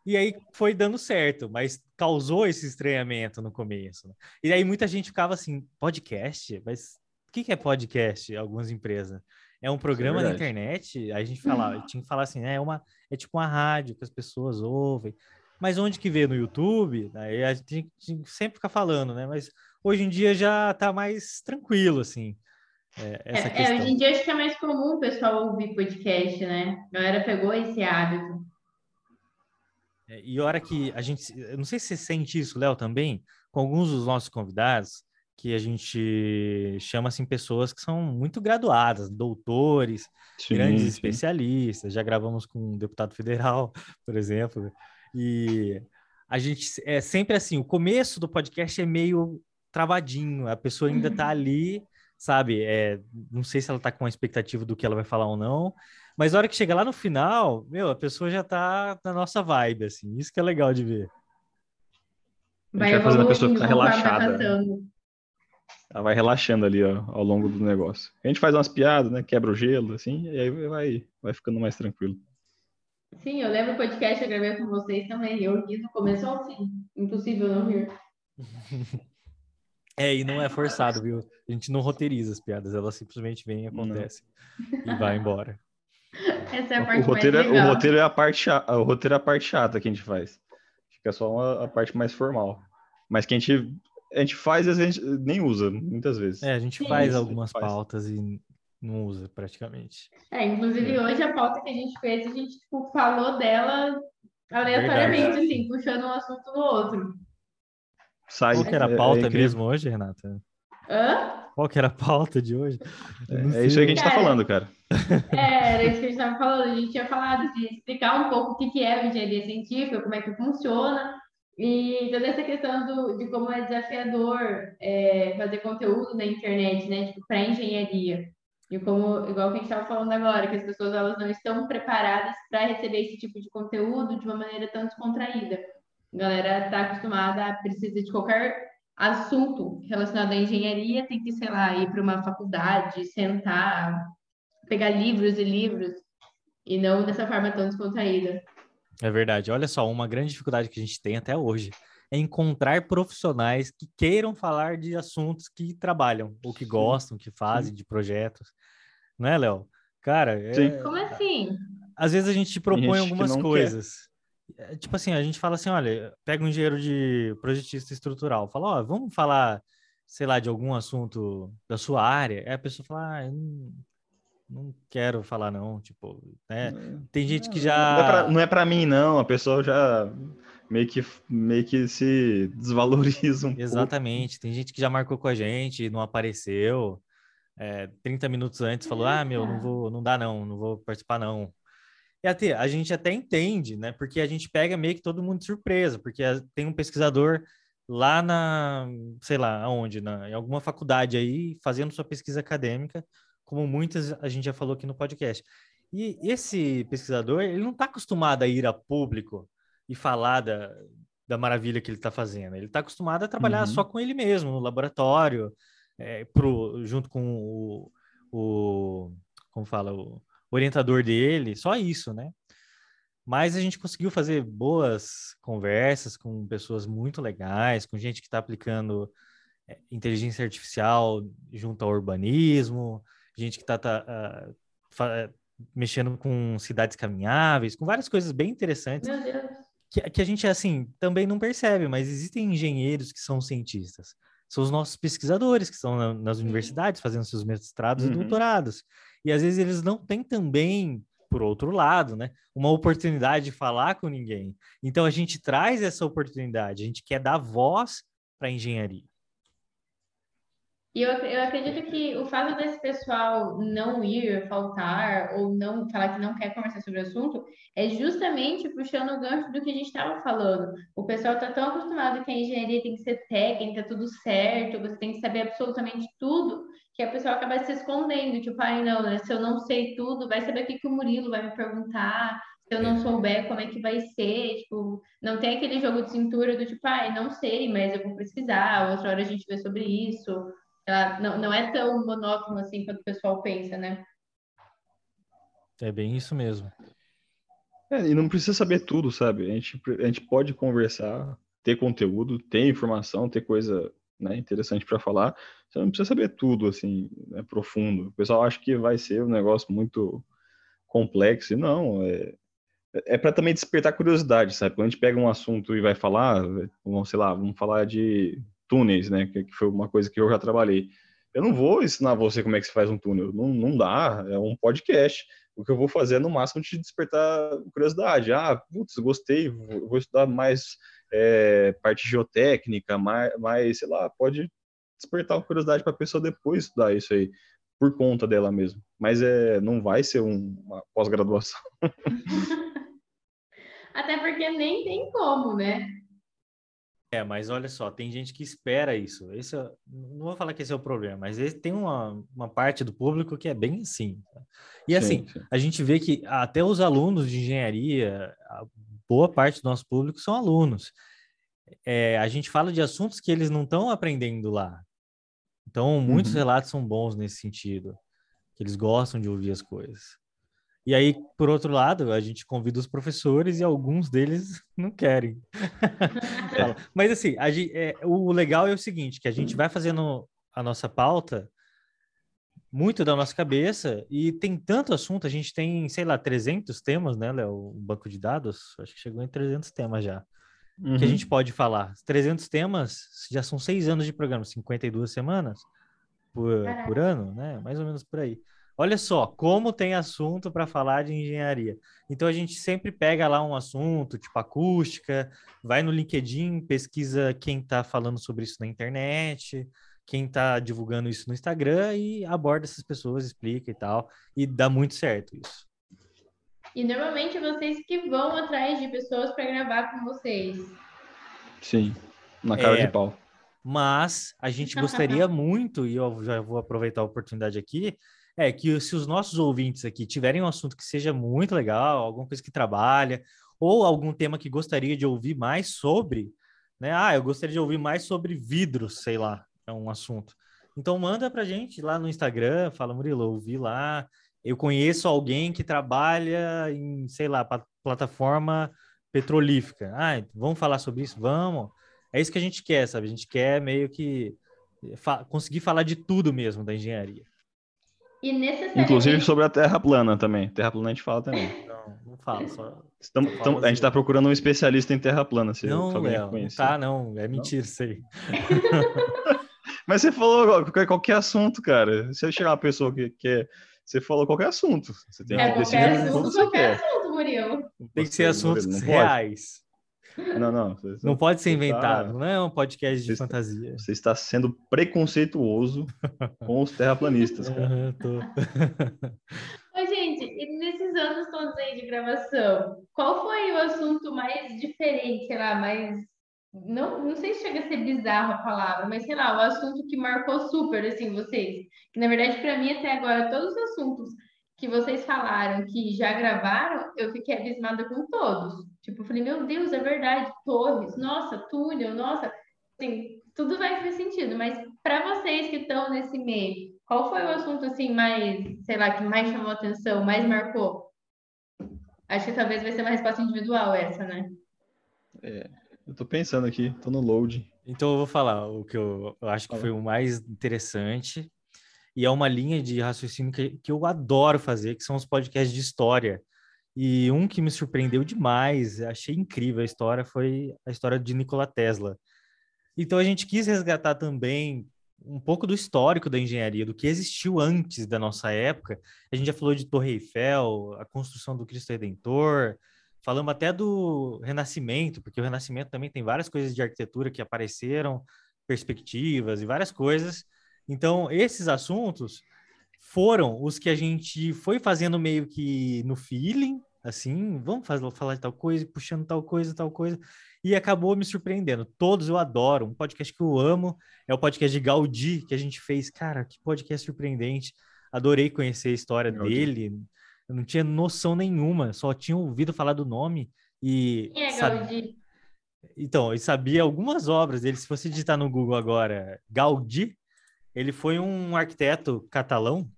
E aí foi dando certo, mas causou esse estranhamento no começo. Né? E aí muita gente ficava assim: podcast? Mas o que é podcast? Algumas empresas. É um programa é na internet? Aí a gente falava, tinha que falar assim: é, uma, é tipo uma rádio que as pessoas ouvem. Mas onde que vê no YouTube, aí a gente, sempre fica falando, né? Mas hoje em dia já tá mais tranquilo, assim. É, essa é, é, hoje em dia acho que é mais comum o pessoal ouvir podcast, né? A galera pegou esse hábito. É, e a hora que a gente. Eu não sei se você sente isso, Léo, também, com alguns dos nossos convidados, que a gente chama assim pessoas que são muito graduadas, doutores, sim, grandes sim. especialistas. Já gravamos com um deputado federal, <laughs> por exemplo. E a gente é sempre assim, o começo do podcast é meio travadinho, a pessoa ainda está uhum. ali, sabe? É, não sei se ela está com a expectativa do que ela vai falar ou não, mas a hora que chega lá no final, meu, a pessoa já está na nossa vibe, assim, isso que é legal de ver. Vai, vai fazendo a pessoa ficar relaxada. Ela vai relaxando ali ó, ao longo do negócio. A gente faz umas piadas, né? Quebra o gelo, assim, e aí vai, vai ficando mais tranquilo. Sim, eu lembro o podcast que eu gravei com vocês também. Eu ri do começo ao fim. Impossível não rir. <laughs> É, e não é forçado, viu? A gente não roteiriza as piadas, elas simplesmente vêm e acontecem. Não. E vai embora. Essa é a parte o roteiro, mais é, legal. O roteiro é a parte chata, o roteiro é a parte chata que a gente faz. Fica só uma, a parte mais formal. Mas que a gente, a gente faz e a gente nem usa, muitas vezes. É, a gente faz Sim, algumas faz. pautas e não usa praticamente. É, inclusive é. hoje a pauta que a gente fez, a gente tipo, falou dela aleatoriamente, Verdade. assim, puxando um assunto no outro. Sai, Qual que era a pauta é, é mesmo hoje, Renata? Hã? Qual que era a pauta de hoje? É, é isso aí que a gente está falando, cara. É, era isso que a gente estava falando. A gente tinha falado de explicar um pouco o que, que é a engenharia científica, como é que funciona, e toda essa questão do, de como é desafiador é, fazer conteúdo na internet, né? Tipo, para engenharia. E como, igual que a gente estava falando agora, que as pessoas elas não estão preparadas para receber esse tipo de conteúdo de uma maneira tão descontraída. A galera está acostumada, precisa de qualquer assunto relacionado à engenharia, tem que, sei lá, ir para uma faculdade, sentar, pegar livros e livros, e não dessa forma tão descontraída. É verdade. Olha só, uma grande dificuldade que a gente tem até hoje é encontrar profissionais que queiram falar de assuntos que trabalham, ou que gostam, que fazem, de projetos não é, Léo? Cara, é... como assim? Às vezes a gente propõe gente algumas coisas. Quer. É, tipo assim, a gente fala assim, olha, pega um engenheiro de projetista estrutural, fala, ó, vamos falar, sei lá, de algum assunto da sua área. Aí a pessoa fala, ah, não, não quero falar não, tipo, né? Tem gente que já... Não é para mim não, a pessoa já meio que, meio que se desvalorizam. Um Exatamente. Pouco. Tem gente que já marcou com a gente não apareceu. É, 30 minutos antes falou: Ah, meu, não vou, não dá não, não vou participar não. E até a gente até entende, né? Porque a gente pega meio que todo mundo de surpresa, porque tem um pesquisador lá na, sei lá, aonde, na, em alguma faculdade aí, fazendo sua pesquisa acadêmica, como muitas a gente já falou aqui no podcast. E esse pesquisador, ele não está acostumado a ir a público e falar da, da maravilha que ele está fazendo. Ele está acostumado a trabalhar uhum. só com ele mesmo, no laboratório, é, pro, junto com o, o como fala, o orientador dele, só isso, né? Mas a gente conseguiu fazer boas conversas com pessoas muito legais, com gente que está aplicando é, inteligência artificial junto ao urbanismo, gente que está tá, uh, mexendo com cidades caminháveis, com várias coisas bem interessantes. Que, que, a gente, assim, também não percebe, mas existem engenheiros que são cientistas. São os nossos pesquisadores que estão na, nas universidades fazendo seus mestrados uhum. e doutorados. E às vezes eles não têm também, por outro lado, né, uma oportunidade de falar com ninguém. Então a gente traz essa oportunidade, a gente quer dar voz para a engenharia. E eu, eu acredito que o fato desse pessoal não ir, faltar, ou não falar que não quer conversar sobre o assunto, é justamente puxando o gancho do que a gente estava falando. O pessoal está tão acostumado que a engenharia tem que ser técnica, tudo certo, você tem que saber absolutamente tudo, que a pessoa acaba se escondendo. Tipo, ai, não, né? se eu não sei tudo, vai saber o que, que o Murilo vai me perguntar. Se eu não souber como é que vai ser, tipo, não tem aquele jogo de cintura do tipo, ai, não sei, mas eu vou pesquisar, outra hora a gente vê sobre isso ela não, não é tão monótono assim quanto o pessoal pensa, né? É bem isso mesmo. É, e não precisa saber tudo, sabe? A gente, a gente pode conversar, ter conteúdo, ter informação, ter coisa né, interessante para falar. Você não precisa saber tudo, assim, né, profundo. O pessoal acha que vai ser um negócio muito complexo, e não, é, é para também despertar curiosidade, sabe? Quando a gente pega um assunto e vai falar, vamos, sei lá, vamos falar de túneis, né? Que, foi uma coisa que eu já trabalhei. Eu não vou ensinar você como é que se faz um túnel, não, não dá, é um podcast. O que eu vou fazer é, no máximo, te despertar curiosidade. Ah, putz, gostei, vou estudar mais é, parte geotécnica, mais, mais, sei lá, pode despertar curiosidade para a pessoa depois estudar isso aí, por conta dela mesmo. Mas é, não vai ser um, uma pós-graduação. <laughs> Até porque nem tem como, né? É, mas olha só, tem gente que espera isso. Esse é, não vou falar que esse é o problema, mas tem uma, uma parte do público que é bem assim. Tá? E assim, sim. a gente vê que até os alunos de engenharia, boa parte do nosso público são alunos. É, a gente fala de assuntos que eles não estão aprendendo lá. Então, muitos uhum. relatos são bons nesse sentido, que eles gostam de ouvir as coisas. E aí, por outro lado, a gente convida os professores e alguns deles <laughs> não querem. <laughs> É. Mas assim, gente, é, o legal é o seguinte, que a gente vai fazendo a nossa pauta muito da nossa cabeça e tem tanto assunto, a gente tem, sei lá, 300 temas, né, Léo? O banco de dados, acho que chegou em 300 temas já. Uhum. Que a gente pode falar. 300 temas já são seis anos de programa, 52 semanas por, por ano, né? Mais ou menos por aí. Olha só, como tem assunto para falar de engenharia. Então a gente sempre pega lá um assunto, tipo acústica, vai no LinkedIn, pesquisa quem está falando sobre isso na internet, quem está divulgando isso no Instagram e aborda essas pessoas, explica e tal. E dá muito certo isso. E normalmente vocês que vão atrás de pessoas para gravar com vocês. Sim, na cara é, de pau. Mas a gente <laughs> gostaria muito, e eu já vou aproveitar a oportunidade aqui, é que se os nossos ouvintes aqui tiverem um assunto que seja muito legal, alguma coisa que trabalha, ou algum tema que gostaria de ouvir mais sobre, né? Ah, eu gostaria de ouvir mais sobre vidros, sei lá, é um assunto. Então manda pra gente lá no Instagram, fala Murilo, ouvi lá. Eu conheço alguém que trabalha em, sei lá, plataforma petrolífica. Ah, vamos falar sobre isso? Vamos. É isso que a gente quer, sabe? A gente quer meio que fa conseguir falar de tudo mesmo da engenharia. E necessariamente... Inclusive sobre a Terra plana também. Terra plana a gente fala também. Não, não fala. Só... Estamos, só a gente está procurando um especialista em Terra plana. Se não, Léo, não tá, não. É mentira isso aí. <laughs> Mas você falou qualquer assunto, cara. Se você chegar uma pessoa que quer... Você falou qualquer assunto. Você tem é, que decidir qualquer assunto, qualquer assunto, Murilo. Tem que ser assuntos reais. Não, não. Você, <laughs> Não pode ser você inventado, tá- não é um podcast de Você está- fantasia. você está sendo preconceituoso <laughs> com os terraplanistas, cara. Aham, tô. <laughs> Mas, gente, e nesses anos todos aí de gravação, qual foi o assunto mais diferente, sei lá, mais. Não, não sei se chega a ser bizarro a palavra, mas sei lá, o assunto que marcou super, assim, vocês. Que na verdade, para mim, até agora, todos os assuntos que vocês falaram, que já gravaram, eu fiquei abismada com todos. Tipo, eu falei, meu Deus, é verdade, torres, nossa, túnel, nossa. Assim, tudo vai fazer sentido, mas para vocês que estão nesse meio, qual foi o assunto assim mais, sei lá, que mais chamou atenção, mais marcou? Acho que talvez vai ser uma resposta individual essa, né? Eu tô pensando aqui, tô no load. Então eu vou falar o que eu, eu acho que foi o mais interessante. E é uma linha de raciocínio que, que eu adoro fazer, que são os podcasts de história. E um que me surpreendeu demais, achei incrível a história, foi a história de Nikola Tesla. Então a gente quis resgatar também um pouco do histórico da engenharia, do que existiu antes da nossa época. A gente já falou de Torre Eiffel, a construção do Cristo Redentor, falamos até do Renascimento, porque o Renascimento também tem várias coisas de arquitetura que apareceram, perspectivas e várias coisas. Então, esses assuntos foram os que a gente foi fazendo meio que no feeling, assim, vamos fazer, falar de tal coisa, puxando tal coisa, tal coisa, e acabou me surpreendendo. Todos eu adoro. Um podcast que eu amo é o podcast de Gaudí, que a gente fez. Cara, que podcast surpreendente. Adorei conhecer a história Gaudí. dele. Eu não tinha noção nenhuma, só tinha ouvido falar do nome e Quem é Gaudí? então, eu sabia algumas obras dele. Se você digitar no Google agora, Gaudí, ele foi um arquiteto catalão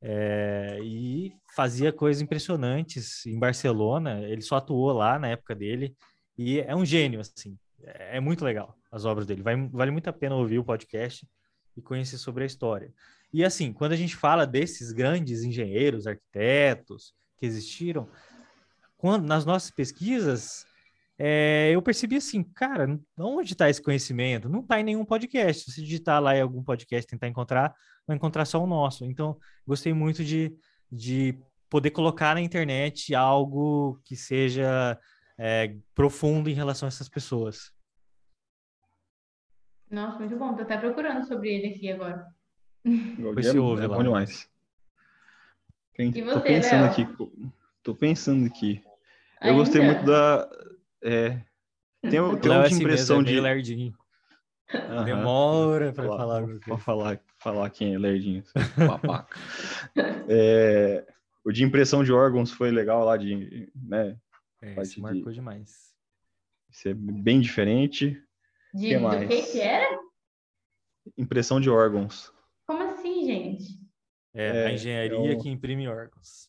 é, e fazia coisas impressionantes em Barcelona. Ele só atuou lá na época dele e é um gênio, assim. É muito legal as obras dele. Vai- vale muito a pena ouvir o podcast e conhecer sobre a história. E assim, quando a gente fala desses grandes engenheiros, arquitetos que existiram, quando nas nossas pesquisas, é, eu percebi assim, cara, onde está esse conhecimento? Não está em nenhum podcast. Se você digitar lá em algum podcast, tentar encontrar, vai encontrar só o nosso. Então, gostei muito de, de poder colocar na internet algo que seja é, profundo em relação a essas pessoas. Nossa, muito bom. Tô até procurando sobre ele aqui agora. Depois você ouve é bom demais. Pen- E Tô você, pensando Léo? aqui. Tô pensando aqui. Eu gostei muito da. É, tem, o- tem Léo um é de assim impressão mesmo, é de. lerdinho. Aham. Demora para Falar- coisa. falar, falar quem é lerdinho. <laughs> Babaca. É, o de impressão de órgãos foi legal lá de, né? É, de- marcou demais. Isso é bem diferente. De, que do mais? que que era? Impressão de órgãos. Como assim, gente? É, É, a engenharia é o- que imprime órgãos.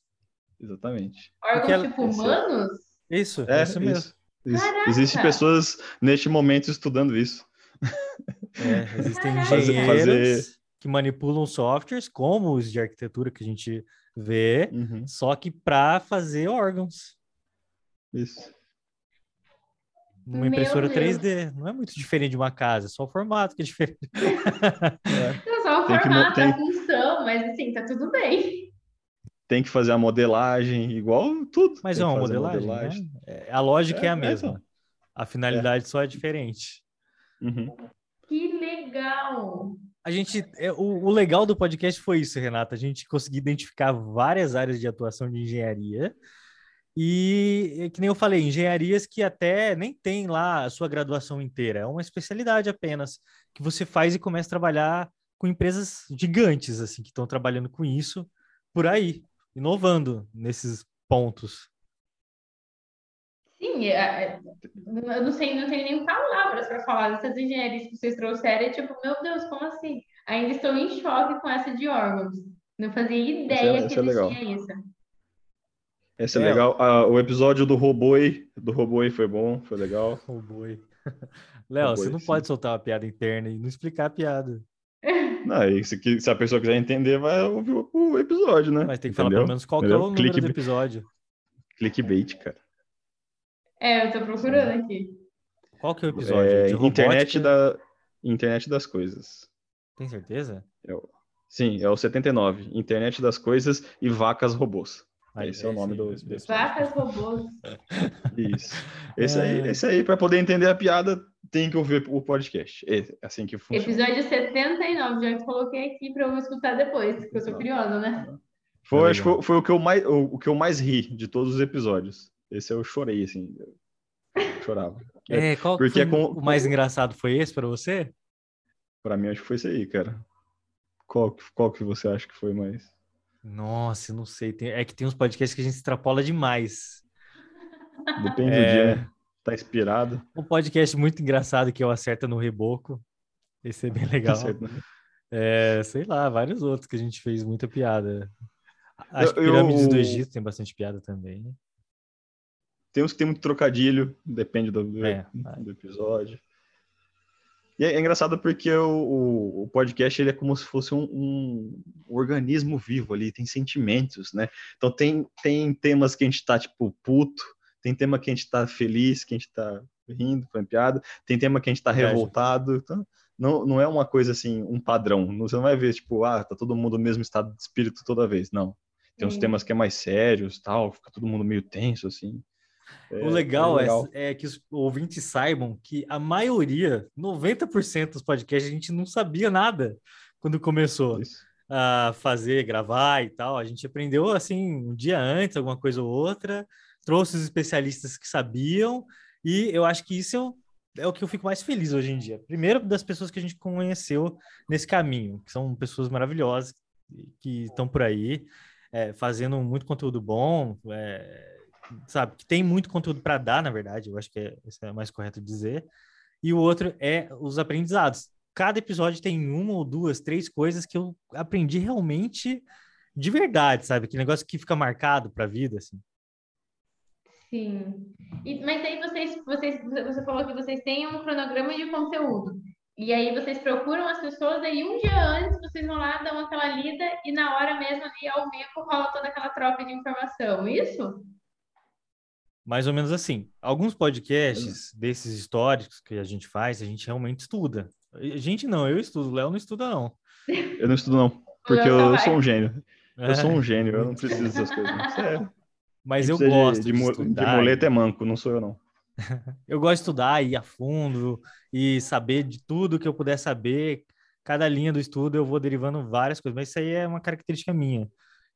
Exatamente. Órgãos Porque tipo esse humanos? Isso, É, isso mesmo. isso. Caraca! Existem pessoas neste momento estudando isso. É, existem engenheiros Fazer- que manipulam softwares, como os de arquitetura que a gente vê, Uhum, só que para fazer órgãos. Isso. Uma impressora Deus. 3D. Não é muito diferente de uma casa, só o formato que é diferente. <laughs> É. Não, só o Tem que formato, tem- a função, mas assim, tá tudo bem. Tem que fazer a modelagem, igual tudo. Mas é uma fazer modelagem, né? É, A lógica é, É, a é, mesma. então. A finalidade só é diferente. Uhum. Que legal! A gente, é, o, o legal do podcast foi isso, Renata. A gente conseguiu identificar várias áreas de atuação de engenharia. E, é que nem eu falei, engenharias que até nem tem lá a sua graduação inteira, é uma especialidade apenas, que você faz e começa a trabalhar com empresas gigantes, assim, que estão trabalhando com isso por aí, inovando nesses pontos. Sim, é- é- eu não sei, não tenho nem palavras para falar dessas engenharias que vocês trouxeram. É tipo, meu Deus, como assim? Ainda estou em choque com essa de órgãos. Não fazia ideia Essa é- que essa é existia isso. Esse é, É, legal. Ah, o episódio do Roboi, do Roboi foi bom, foi legal. <laughs> Oh, boi. <laughs> Léo, você não sim. pode soltar uma piada interna e não explicar a piada. <laughs> Não, e se, se a pessoa quiser entender, vai ouvir o, o episódio, né? Mas tem que falar Entendeu? pelo menos qual que é Entendeu? o número do episódio. Clickbait, cara. É, eu tô procurando aqui. Qual que é o episódio? É, De internet, da, internet das coisas. Tem certeza? Sim, é o 79. Internet das coisas e vacas robôs. Aí, esse é o nome do. Desse Vacas robôs. <laughs> Isso. Esse aí, é. esse aí para poder entender a piada, tem que ouvir o podcast. É assim que funciona. Episódio 79, já coloquei aqui para eu escutar depois, porque eu sou curiosa, né? Foi, acho que foi, foi, o, que eu mais, o, o, que eu mais ri de todos os episódios. Esse eu chorei, assim. Eu chorava. É, qual porque é com, o mais engraçado foi esse para você? Para mim, acho que foi esse aí, cara. Qual, qual que você acha que foi mais? Nossa, não sei. Tem, é que tem uns podcasts que a gente extrapola demais. Depende é... do dia, né? Tá inspirado. Um podcast muito engraçado que o Acerta no Reboco. Esse é bem <laughs> legal. Acerta. É, sei lá, vários outros que a gente fez muita piada. As pirâmides eu... do Egito tem bastante piada também. Tem uns que tem muito trocadilho, depende do, é, do episódio. E é, é engraçado porque o, o, o, podcast ele é como se fosse um, um, organismo vivo ali, tem sentimentos, né? Então tem, tem temas que a gente tá, tipo, puto, tem tema que a gente tá feliz, que a gente tá rindo, foi piada, tem tema que a gente tá revoltado, então não, não é uma coisa assim, um padrão. Você não vai ver, tipo, ah, tá todo mundo no mesmo estado de espírito toda vez, não. Tem uns temas que é mais sérios, tal, fica todo mundo meio tenso, assim. É, o legal, é, legal. É, é, que os ouvintes saibam que a maioria, 90% dos podcasts, a gente não sabia nada quando começou Isso. a fazer, gravar e tal. A gente aprendeu assim um dia antes, alguma coisa ou outra, trouxe os especialistas que sabiam, e eu acho que isso é o que eu fico mais feliz hoje em dia. Primeiro, das pessoas que a gente conheceu nesse caminho, que são pessoas maravilhosas que estão por aí, é, fazendo muito conteúdo bom. É, sabe, que tem muito conteúdo para dar, na verdade, eu acho que é, isso é mais correto dizer. E o outro é os aprendizados. Cada episódio tem uma ou duas, três coisas que eu aprendi realmente de verdade, sabe? Que negócio que fica marcado para a vida, assim. Sim. E, mas aí vocês, vocês, você falou que vocês têm um cronograma de conteúdo. E aí vocês procuram as pessoas, aí um dia antes vocês vão lá, dão aquela lida e na hora mesmo ali ao vivo rola toda aquela troca de informação, isso? Mais ou menos assim. Alguns podcasts desses históricos que a gente faz, a gente realmente estuda. A gente não, eu estudo, o Léo não estuda, não. Eu não estudo, não, <laughs> porque eu, eu sou um gênio. Eu sou um <laughs> gênio, eu não preciso dessas coisas. Sério. Mas eu gosto de, de, de, estudar, de moleta é manco, não sou eu, não. <laughs> eu gosto de estudar, ir a fundo e saber de tudo que eu puder saber. Cada linha do estudo eu vou derivando várias coisas, mas isso aí é uma característica minha.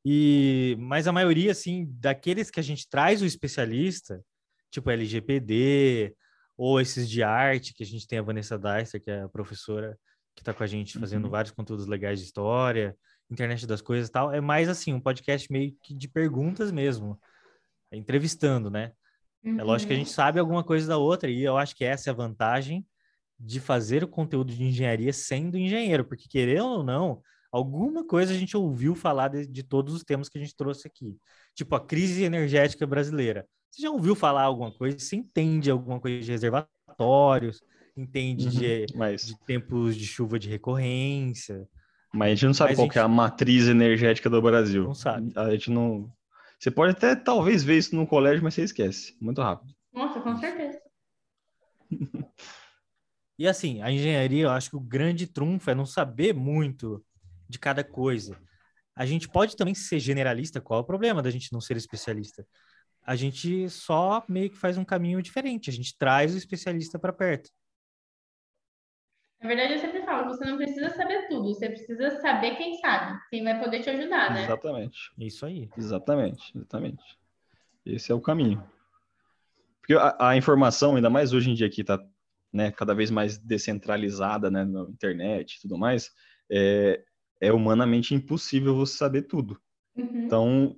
E, mas a maioria, assim, daqueles que a gente traz o especialista, tipo LGPD, ou esses de arte, que a gente tem a Vanessa Deister, que é a professora que está com a gente fazendo uhum. vários conteúdos legais de história, internet das coisas e tal, é mais assim, um podcast meio que de perguntas mesmo, entrevistando, né? Uhum. É lógico que a gente uhum. sabe alguma coisa da outra, e eu acho que essa é a vantagem de fazer o conteúdo de engenharia sendo engenheiro, porque querendo ou não, alguma coisa a gente ouviu falar de, de, todos os temas que a gente trouxe aqui. Tipo, a crise energética brasileira. Você já ouviu falar alguma coisa? Você entende alguma coisa de reservatórios? Entende uhum, de, mas... de, tempos de chuva de recorrência? Mas a gente não sabe mas qual gente... é a matriz energética do Brasil. Não sabe. A gente não. Você pode até talvez ver isso no colégio, mas você esquece. Muito rápido. Nossa, com certeza. <laughs> e assim, a engenharia, eu acho que o grande trunfo é não saber muito de cada coisa. A gente pode também ser generalista, qual é o problema da gente não ser especialista? A gente só meio que faz um caminho diferente, a gente traz o especialista para perto. Na verdade, eu sempre falo, você não precisa saber tudo, você precisa saber quem sabe, quem vai poder te ajudar, né? Exatamente. Isso aí. Exatamente, exatamente. Esse é o caminho. Porque a, a informação, ainda mais hoje em dia que está né, cada vez mais descentralizada, né, na internet e tudo mais, é, é humanamente impossível você saber tudo. Uhum. Então,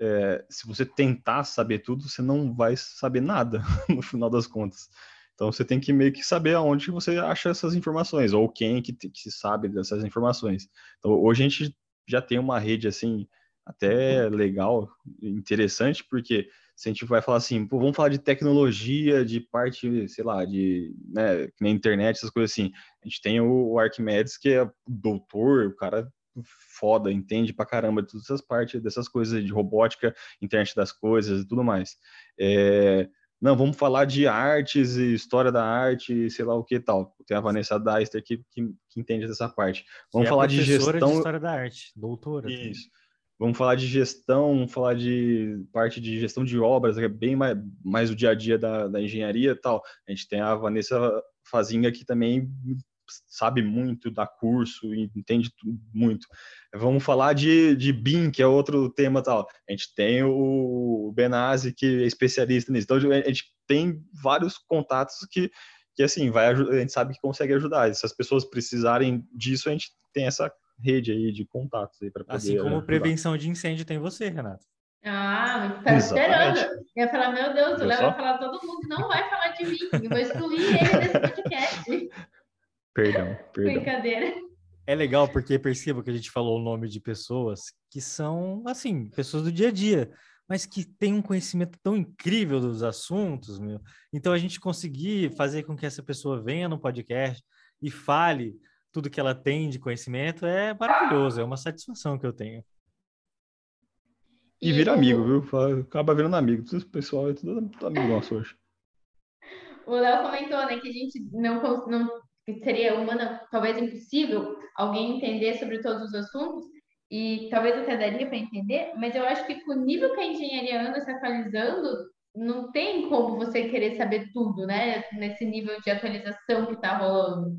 é, se você tentar saber tudo, você não vai saber nada <laughs> no final das contas. Então, você tem que meio que saber aonde você acha essas informações, ou quem que, que sabe dessas informações. Então, hoje a gente já tem uma rede, assim, até legal, interessante, porque se a gente vai falar assim, pô, vamos falar de tecnologia, de parte, sei lá, de, né, na internet, essas coisas assim. A gente tem o Arquimedes, que é doutor, o cara foda, entende pra caramba de todas essas partes, dessas coisas de robótica, internet das coisas e tudo mais. É, não, vamos falar de artes e história da arte, sei lá o que tal. Tem a Vanessa Deister que, que, que entende dessa parte. Vamos que é falar é de gestão. De história da arte, doutora. Isso. Vamos falar de gestão, vamos falar de parte de gestão de obras, que é bem mais, mais o dia a dia da, da engenharia e tal. A gente tem a Vanessa Fazinga, que também sabe muito, dá curso, entende muito. Vamos falar de, de BIM, que é outro tema tal. A gente tem o Benazzi, que é especialista nisso. Então, a gente tem vários contatos que, que assim, vai, a gente sabe que consegue ajudar. E se as pessoas precisarem disso, a gente tem essa rede aí de contatos aí para poder Assim como ajudar. prevenção de incêndio tem você, Renato. Ah, estava esperando. Eu ia falar, meu Deus, o Léo vai falar todo mundo, não vai falar de mim. Eu vou excluir ele desse podcast. Perdão, perdão. Brincadeira. É legal porque perceba que a gente falou o nome de pessoas que são, assim, pessoas do dia a dia, mas que têm um conhecimento tão incrível dos assuntos, meu. Então a gente conseguir fazer com que essa pessoa venha no podcast e fale tudo que ela tem de conhecimento é maravilhoso, é uma satisfação que eu tenho. E vira o- amigo, viu? Acaba virando amigo. Esse pessoal é tudo, amigo nosso hoje. O Léo comentou, né, que a gente não, não seria humana, talvez impossível alguém entender sobre todos os assuntos, e talvez até daria para entender, mas eu acho que com o nível que a engenharia anda se atualizando, não tem como você querer saber tudo, né? Nesse nível de atualização que está rolando.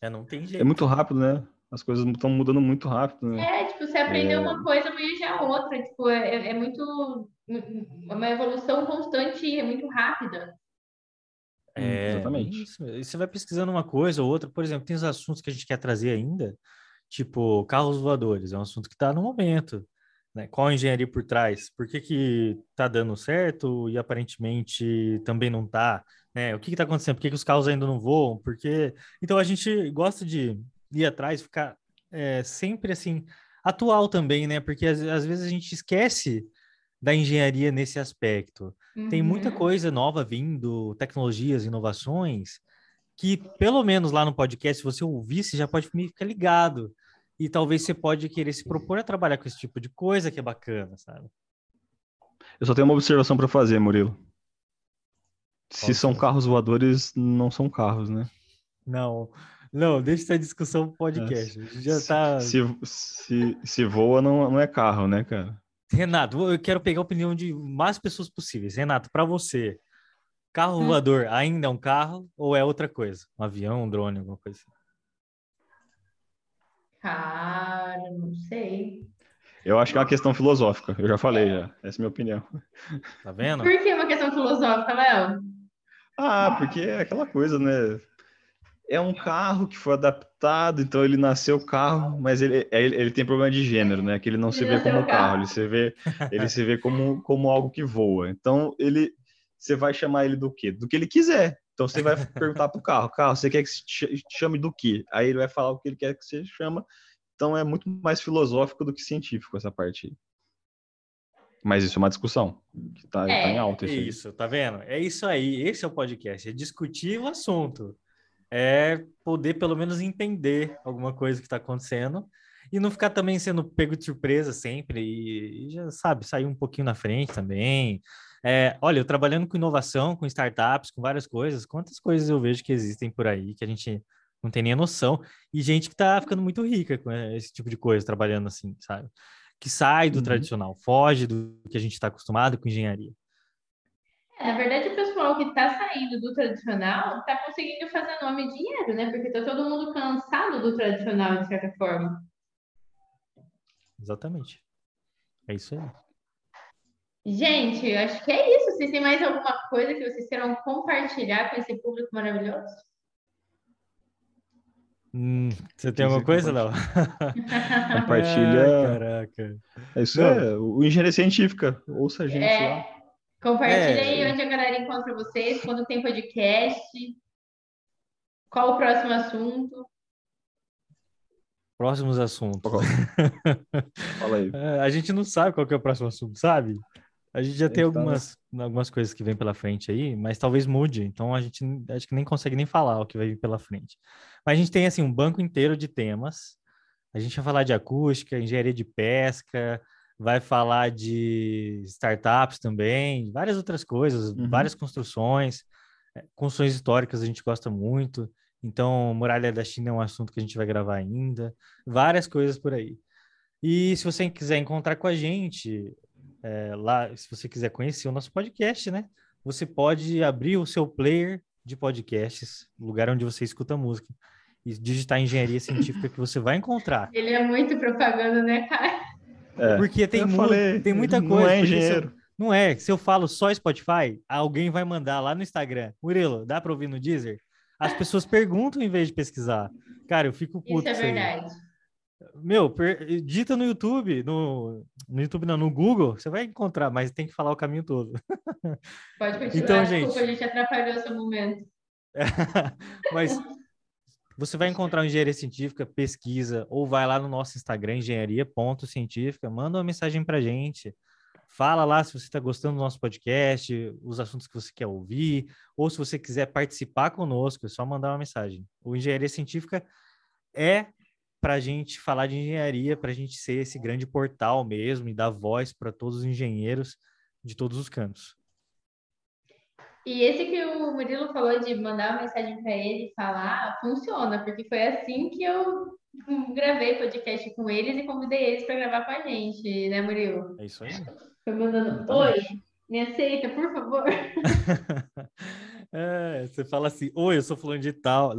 É, não tem É jeito. muito rápido, né? As coisas estão mudando muito rápido, né? É, tipo, você aprendeu É. uma coisa, amanhã já é outra. Tipo, é, é muito. É uma evolução constante e é muito rápida. É, Exatamente. isso. E você vai pesquisando uma coisa ou outra, por exemplo, tem os assuntos que a gente quer trazer ainda, tipo carros voadores, é um assunto que está no momento, né? Qual a engenharia por trás? Por que que tá dando certo e aparentemente também não tá, né? O que que tá acontecendo? Por que que os carros ainda não voam? Porque então a gente gosta de ir atrás, ficar é, sempre assim atual também, né? Porque às, às vezes a gente esquece da engenharia nesse aspecto. Tem muita Uhum. coisa nova vindo, tecnologias, inovações, que pelo menos lá no podcast, se você ouvir, você já pode ficar ligado. E talvez você pode querer se propor a trabalhar com esse tipo de coisa que é bacana, sabe? Eu só tenho uma observação para fazer, Murilo. Se são carros voadores, não são carros, né? Não, não, deixa essa discussão pro podcast. A gente Já Se- tá. Se, se, se voa, não, não é carro, né, cara? Renato, eu quero pegar a opinião de mais pessoas possíveis. Renato, para você, carro Hum. voador ainda é um carro ou é outra coisa? Um avião, um drone, alguma coisa assim? Cara, não sei. Eu acho que é uma questão filosófica. Eu já falei, já. Essa é a minha opinião. Tá vendo? Por que uma questão filosófica, Léo? Ah, porque é aquela coisa, né? É um carro que foi adaptado, então ele nasceu carro, mas ele, ele, ele tem problema de gênero, né? Que ele não se Ele vê nasceu como carro. carro, ele se vê, ele se vê como, como algo que voa. Então ele, você vai chamar ele do quê? Do que ele quiser. Então você vai perguntar pro carro, carro, você quer que se ch- chame do quê? Aí ele vai falar o que ele quer que você chama. Então é muito mais filosófico do que científico essa parte. Mas isso é uma discussão que tá, É, tá em alta. Isso, aí. Isso, tá vendo? É isso aí. Esse é o podcast, é discutir o assunto. É poder pelo menos entender alguma coisa que está acontecendo e não ficar também sendo pego de surpresa sempre e, e já sabe, sair um pouquinho na frente também. É, olha, eu trabalhando com inovação, com startups, com várias coisas, quantas coisas eu vejo que existem por aí que a gente não tem nem a noção e gente que está ficando muito rica com esse tipo de coisa, trabalhando assim, sabe? Que sai do Uhum. tradicional, foge do que a gente está acostumado com engenharia. É, na verdade, o pessoal que está saindo do tradicional está conseguindo fazer nome e dinheiro, né? Porque está todo mundo cansado do tradicional, de certa forma. Exatamente. É isso aí. Gente, eu acho que é isso. Vocês têm mais alguma coisa que vocês queiram compartilhar com esse público maravilhoso? Hum, você tem alguma coisa, Léo? <laughs> <laughs> Compartilha. Caraca. Isso Não. é o engenharia científica. Ouça a gente É. lá. Compartilha É. aí onde a galera encontra vocês, quando tem podcast, qual o próximo assunto. Próximos assuntos. Fala aí. <laughs> É, a gente não sabe qual que é o próximo assunto, sabe? A gente já tem tá algumas, algumas coisas que vem pela frente aí, mas talvez mude. Então a gente acho que nem consegue nem falar o que vai vir pela frente. Mas a gente tem assim um banco inteiro de temas. A gente vai falar de acústica, engenharia de pesca, vai falar de startups também, várias outras coisas, Uhum. várias construções, é, construções históricas a gente gosta muito. Então, Muralha da China é um assunto que a gente vai gravar ainda, várias coisas por aí. E se você quiser encontrar com a gente é, lá, se você quiser conhecer o nosso podcast, né? Você pode abrir o seu player de podcasts, lugar onde você escuta música, e digitar engenharia científica que você vai encontrar. Ele é muito propaganda, né, cara? É, porque tem, mu falei, tem muita coisa. Não é engenheiro. não é. Se eu falo só Spotify, alguém vai mandar lá no Instagram. Murilo, dá para ouvir no Deezer? As pessoas perguntam em vez de pesquisar. Cara, eu fico puto. Isso é verdade. Meu, per... digita no YouTube, no... no YouTube não, no Google, você vai encontrar, mas tem que falar o caminho todo. <laughs> Pode continuar, então, desculpa, gente... a gente atrapalhou seu momento. <laughs> mas você vai encontrar uma engenharia científica, pesquisa, ou vai lá no nosso Instagram, engenharia.científica, manda uma mensagem pra gente. Fala lá se você está gostando do nosso podcast, os assuntos que você quer ouvir, ou se você quiser participar conosco, é só mandar uma mensagem. O Engenharia Científica é para a gente falar de engenharia, para a gente ser esse grande portal mesmo e dar voz para todos os engenheiros de todos os cantos. E esse que o Murilo falou de mandar uma mensagem para ele falar, funciona, porque foi assim que eu gravei podcast com eles e convidei eles para gravar com a gente, né, Murilo? É isso aí. Foi mandando, oi, me aceita, por favor. <laughs> é, você fala assim, oi, eu sou fulano de tal.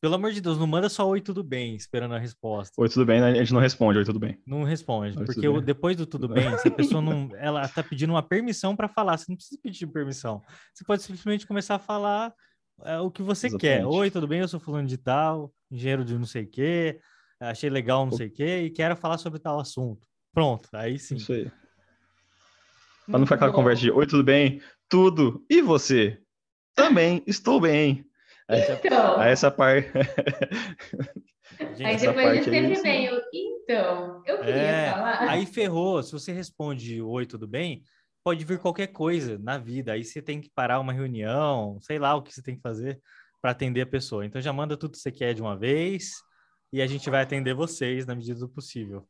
Pelo amor de Deus, não manda só oi, tudo bem, esperando a resposta. Oi, tudo bem, a gente não responde, oi, tudo bem. Não responde, oi, porque depois do tudo bem, se a pessoa não. Ela tá pedindo uma permissão para falar, você não precisa pedir permissão. Você pode simplesmente começar a falar é, o que você Exatamente. quer. Oi, tudo bem, eu sou fulano de tal, engenheiro de não sei o quê, achei legal não sei o quê, e quero falar sobre tal assunto. Pronto, aí sim. Isso aí. Mas não foi aquela conversa de oi, tudo bem? Tudo. E você? Também, estou bem. Então. Aí essa <laughs> parte. aí depois de sempre vem o então. Eu queria é, falar. Aí ferrou. Se você responde oi, tudo bem, pode vir qualquer coisa na vida. Aí você tem que parar uma reunião, sei lá o que você tem que fazer para atender a pessoa. Então já manda tudo que você quer de uma vez e a gente vai atender vocês na medida do possível.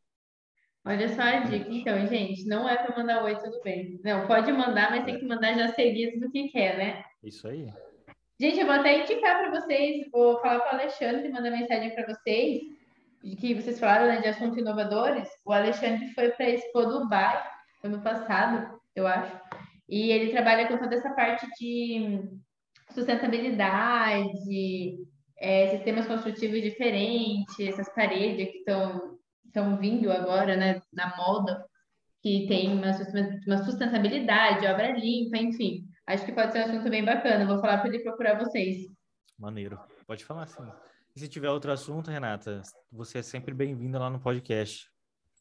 Olha só a dica, então, gente, não é para mandar oi, tudo bem. Não, pode mandar, mas tem que mandar já seguido do que quer, né? Isso aí. Gente, eu vou até indicar para vocês, vou falar com o Alexandre, mandar mensagem para vocês, que vocês falaram né, de assuntos inovadores. O Alexandre foi para a Expo Dubai, ano passado, eu acho, e ele trabalha com toda essa parte de sustentabilidade, é, sistemas construtivos diferentes, essas paredes que estão estão vindo agora, né, na moda, que tem uma, uma sustentabilidade, obra limpa, enfim. Acho que pode ser um assunto bem bacana. Vou falar para ele procurar vocês. Maneiro. Pode falar sim. E se tiver outro assunto, Renata, você é sempre bem-vinda lá no podcast.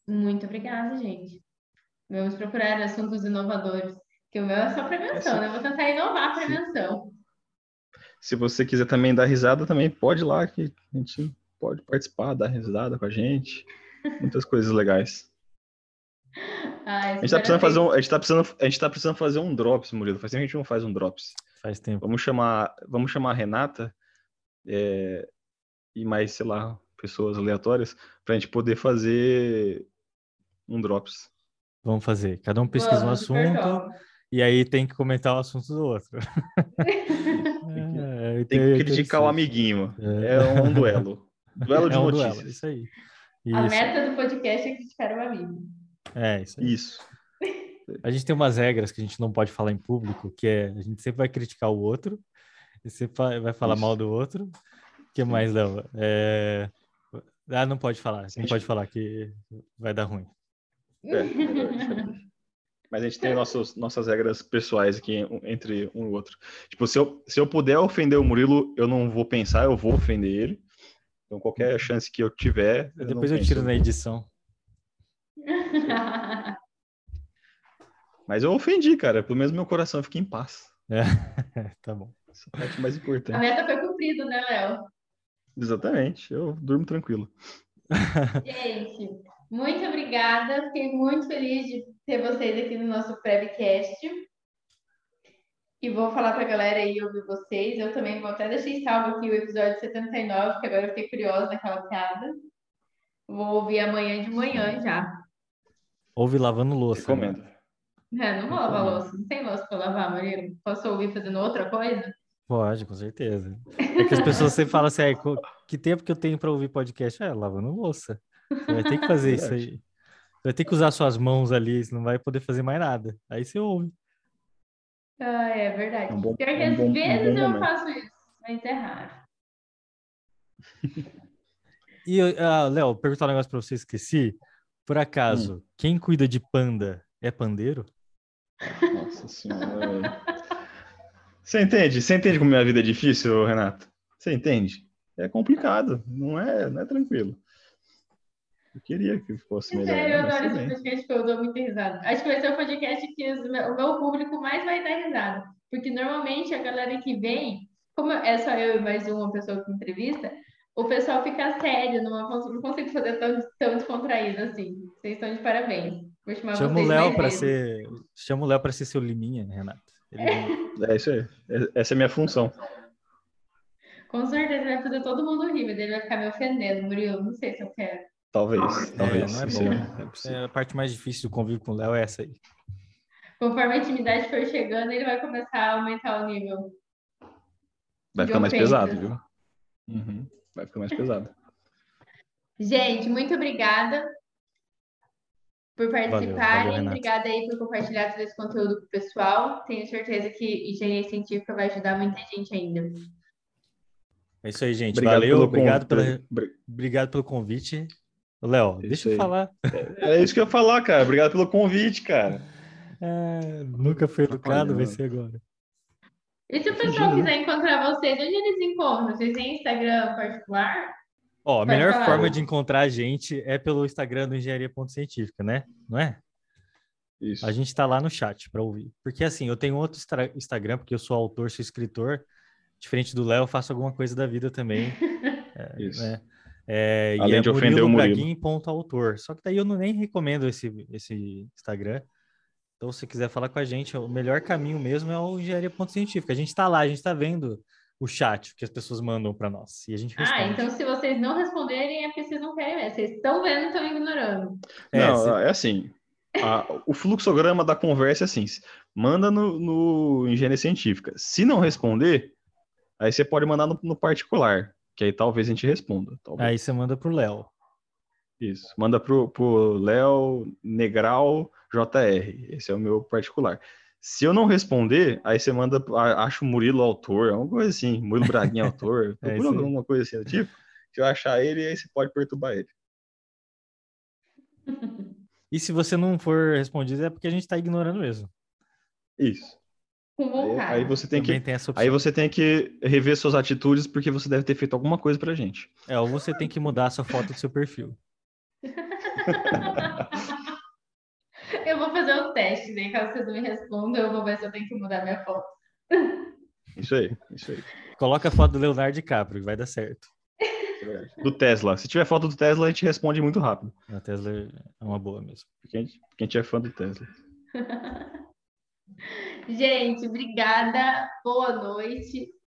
Muito obrigada, gente. Vamos procurar assuntos inovadores. Que o meu é só prevenção, é né? Vou tentar inovar a prevenção. Se você quiser também dar risada, também pode ir lá, que a gente pode participar, dar risada com a gente. Muitas coisas legais. Ah, a gente tá precisando fazer um, a gente tá precisando, a gente tá precisando fazer um drops, Murilo. Faz tempo que a gente não faz um drops. Faz tempo. Vamos chamar, vamos chamar a Renata é, e mais, sei lá, pessoas aleatórias pra gente poder fazer um drops. Vamos fazer. Cada um pesquisa um assunto e aí tem que comentar o assunto do outro. <laughs> é, tem que criticar o amiguinho. É, é um duelo. <laughs> Duelo de é um notícias. Duelo, isso aí. Isso. A meta do podcast é criticar o amigo. É, isso aí. Isso. A gente tem umas regras que a gente não pode falar em público, que é a gente sempre vai criticar o outro, e sempre vai falar Isso. mal do outro. O que mais, Léo? É... Ah, não pode falar. Não pode falar que vai dar ruim. É, mas a gente tem nossos, nossas regras pessoais aqui entre um e outro. Tipo, se eu, se eu puder ofender o Murilo, eu não vou pensar, eu vou ofender ele. Então, qualquer chance que eu tiver. Eu Depois eu tiro na edição. Mas eu ofendi, cara. Pelo menos meu coração fica em paz. É, <laughs> tá bom. Essa é a parte mais importante. A meta foi cumprida, né, Léo? Exatamente. Eu durmo tranquilo. <laughs> Gente, muito obrigada. Fiquei muito feliz de ter vocês aqui no nosso Prevcast. E vou falar para a galera aí ouvir vocês. Eu também vou até deixar salvo aqui o episódio 79, porque agora eu fiquei curiosa naquela piada. Vou ouvir amanhã de manhã já. Ouve lavando louça. Recomendo. Né? É, não vou lavar louça. Não tem louça para lavar, Maria. Posso ouvir fazendo outra coisa? Pode, com certeza. <laughs> É que as pessoas sempre falam assim, que tempo que eu tenho para ouvir podcast? É, lavando louça. Você vai ter que fazer isso aí. vai ter que usar suas mãos ali, você não vai poder fazer mais nada. Aí você ouve. Ah, é verdade. É um bom- Pior que é um às bom- um vezes bom eu momento. faço isso, mas é raro. E, ah, Léo, perguntar um negócio pra você, esqueci. Por acaso, quem cuida de panda é pandeiro? Nossa senhora. Você entende? Você entende como minha vida é difícil, Renato? Você entende? É complicado, não é, não é tranquilo. Eu queria que fosse melhor. Sério, eu mas adoro esse bem. podcast que eu dou muita risada. Acho que vai ser o podcast que os o meu público mais vai dar risada. Porque normalmente a galera que vem, como é só eu e mais uma pessoa que entrevista, o pessoal fica sério, não, não consigo fazer tão, tão descontraído assim. Vocês estão de parabéns. Chama o Léo para ser, chama o Léo para ser seu liminha, Renato. Ele- É isso aí. É- Essa é a minha função. Com certeza vai fazer todo mundo rir, mas ele vai ficar me ofendendo, Murilo. Não sei se eu quero. Talvez. Talvez. não é bom. é- é. É, a parte mais difícil do convívio com o Léo é essa aí. Conforme a intimidade for chegando, ele vai começar a aumentar o nível. Vai ficar mais pesado, viu? Uhum. Vai ficar mais pesado. Gente, muito obrigada por valeu, participarem. Renato. obrigada aí por compartilhar todo esse conteúdo com o pessoal. Tenho certeza que engenharia científica vai ajudar muita gente ainda. É isso aí, gente. Obrigado Valeu, pelo obrigado, pela, Bri- obrigado pelo convite. Léo, Isso deixa eu aí. falar. É isso que eu ia falar, cara. Obrigado pelo convite, cara. É, nunca foi educado, vai ser agora. E se o pessoal quiser encontrar vocês, onde eles encontram? Vocês têm Instagram particular? Ó, a melhor falar. forma de encontrar a gente é pelo Instagram do Engenharia.científica, né? Não é? Isso. A gente tá lá no chat para ouvir. Porque assim, eu tenho outro Instagram, porque eu sou autor, sou escritor. Diferente do Léo, eu faço alguma coisa da vida também. <laughs> é, Isso. né? É, e Além é de ofender o Murilo. murilobraguin.autor. Só que daí eu não nem recomendo esse, esse Instagram. Então, se você quiser falar com a gente, o melhor caminho mesmo é o engenharia.científica. A gente tá lá, a gente tá vendo o chat que as pessoas mandam para nós. E a gente responde. Ah, então se vocês não responderem é porque vocês não querem ver. Vocês estão vendo e estão ignorando. É, Não, se- é assim. a- o fluxograma da conversa é assim: manda no, no Engenharia Científica. Se não responder, aí você pode mandar no, no particular, que aí talvez a gente responda. talvez. Aí você manda pro Léo. Isso. Manda pro, pro Léo Negral JR. Esse é o meu particular. Se eu não responder, aí você manda, a- acha o Murilo autor, alguma coisa assim. Murilo Braguinha autor. <laughs> É alguma coisa assim do tipo. Se eu achar ele, aí você pode perturbar ele. <laughs> E se você não for respondido, é porque a gente tá ignorando mesmo. Isso. Aí, aí você tem Também que tem essa opção. Aí você tem que rever suas atitudes porque você deve ter feito alguma coisa pra gente. É, ou você tem que mudar a sua foto do seu perfil. <laughs> Eu vou fazer o teste, né? Caso vocês não me respondam, eu vou ver se eu tenho que mudar minha foto. Isso aí, isso aí. Coloca a foto do Leonardo DiCaprio, vai dar certo. <laughs> Do Tesla. Se tiver foto do Tesla, a gente responde muito rápido. A Tesla é uma boa mesmo. Porque a gente, porque a gente é fã do Tesla. <laughs> Gente, obrigada. Boa noite.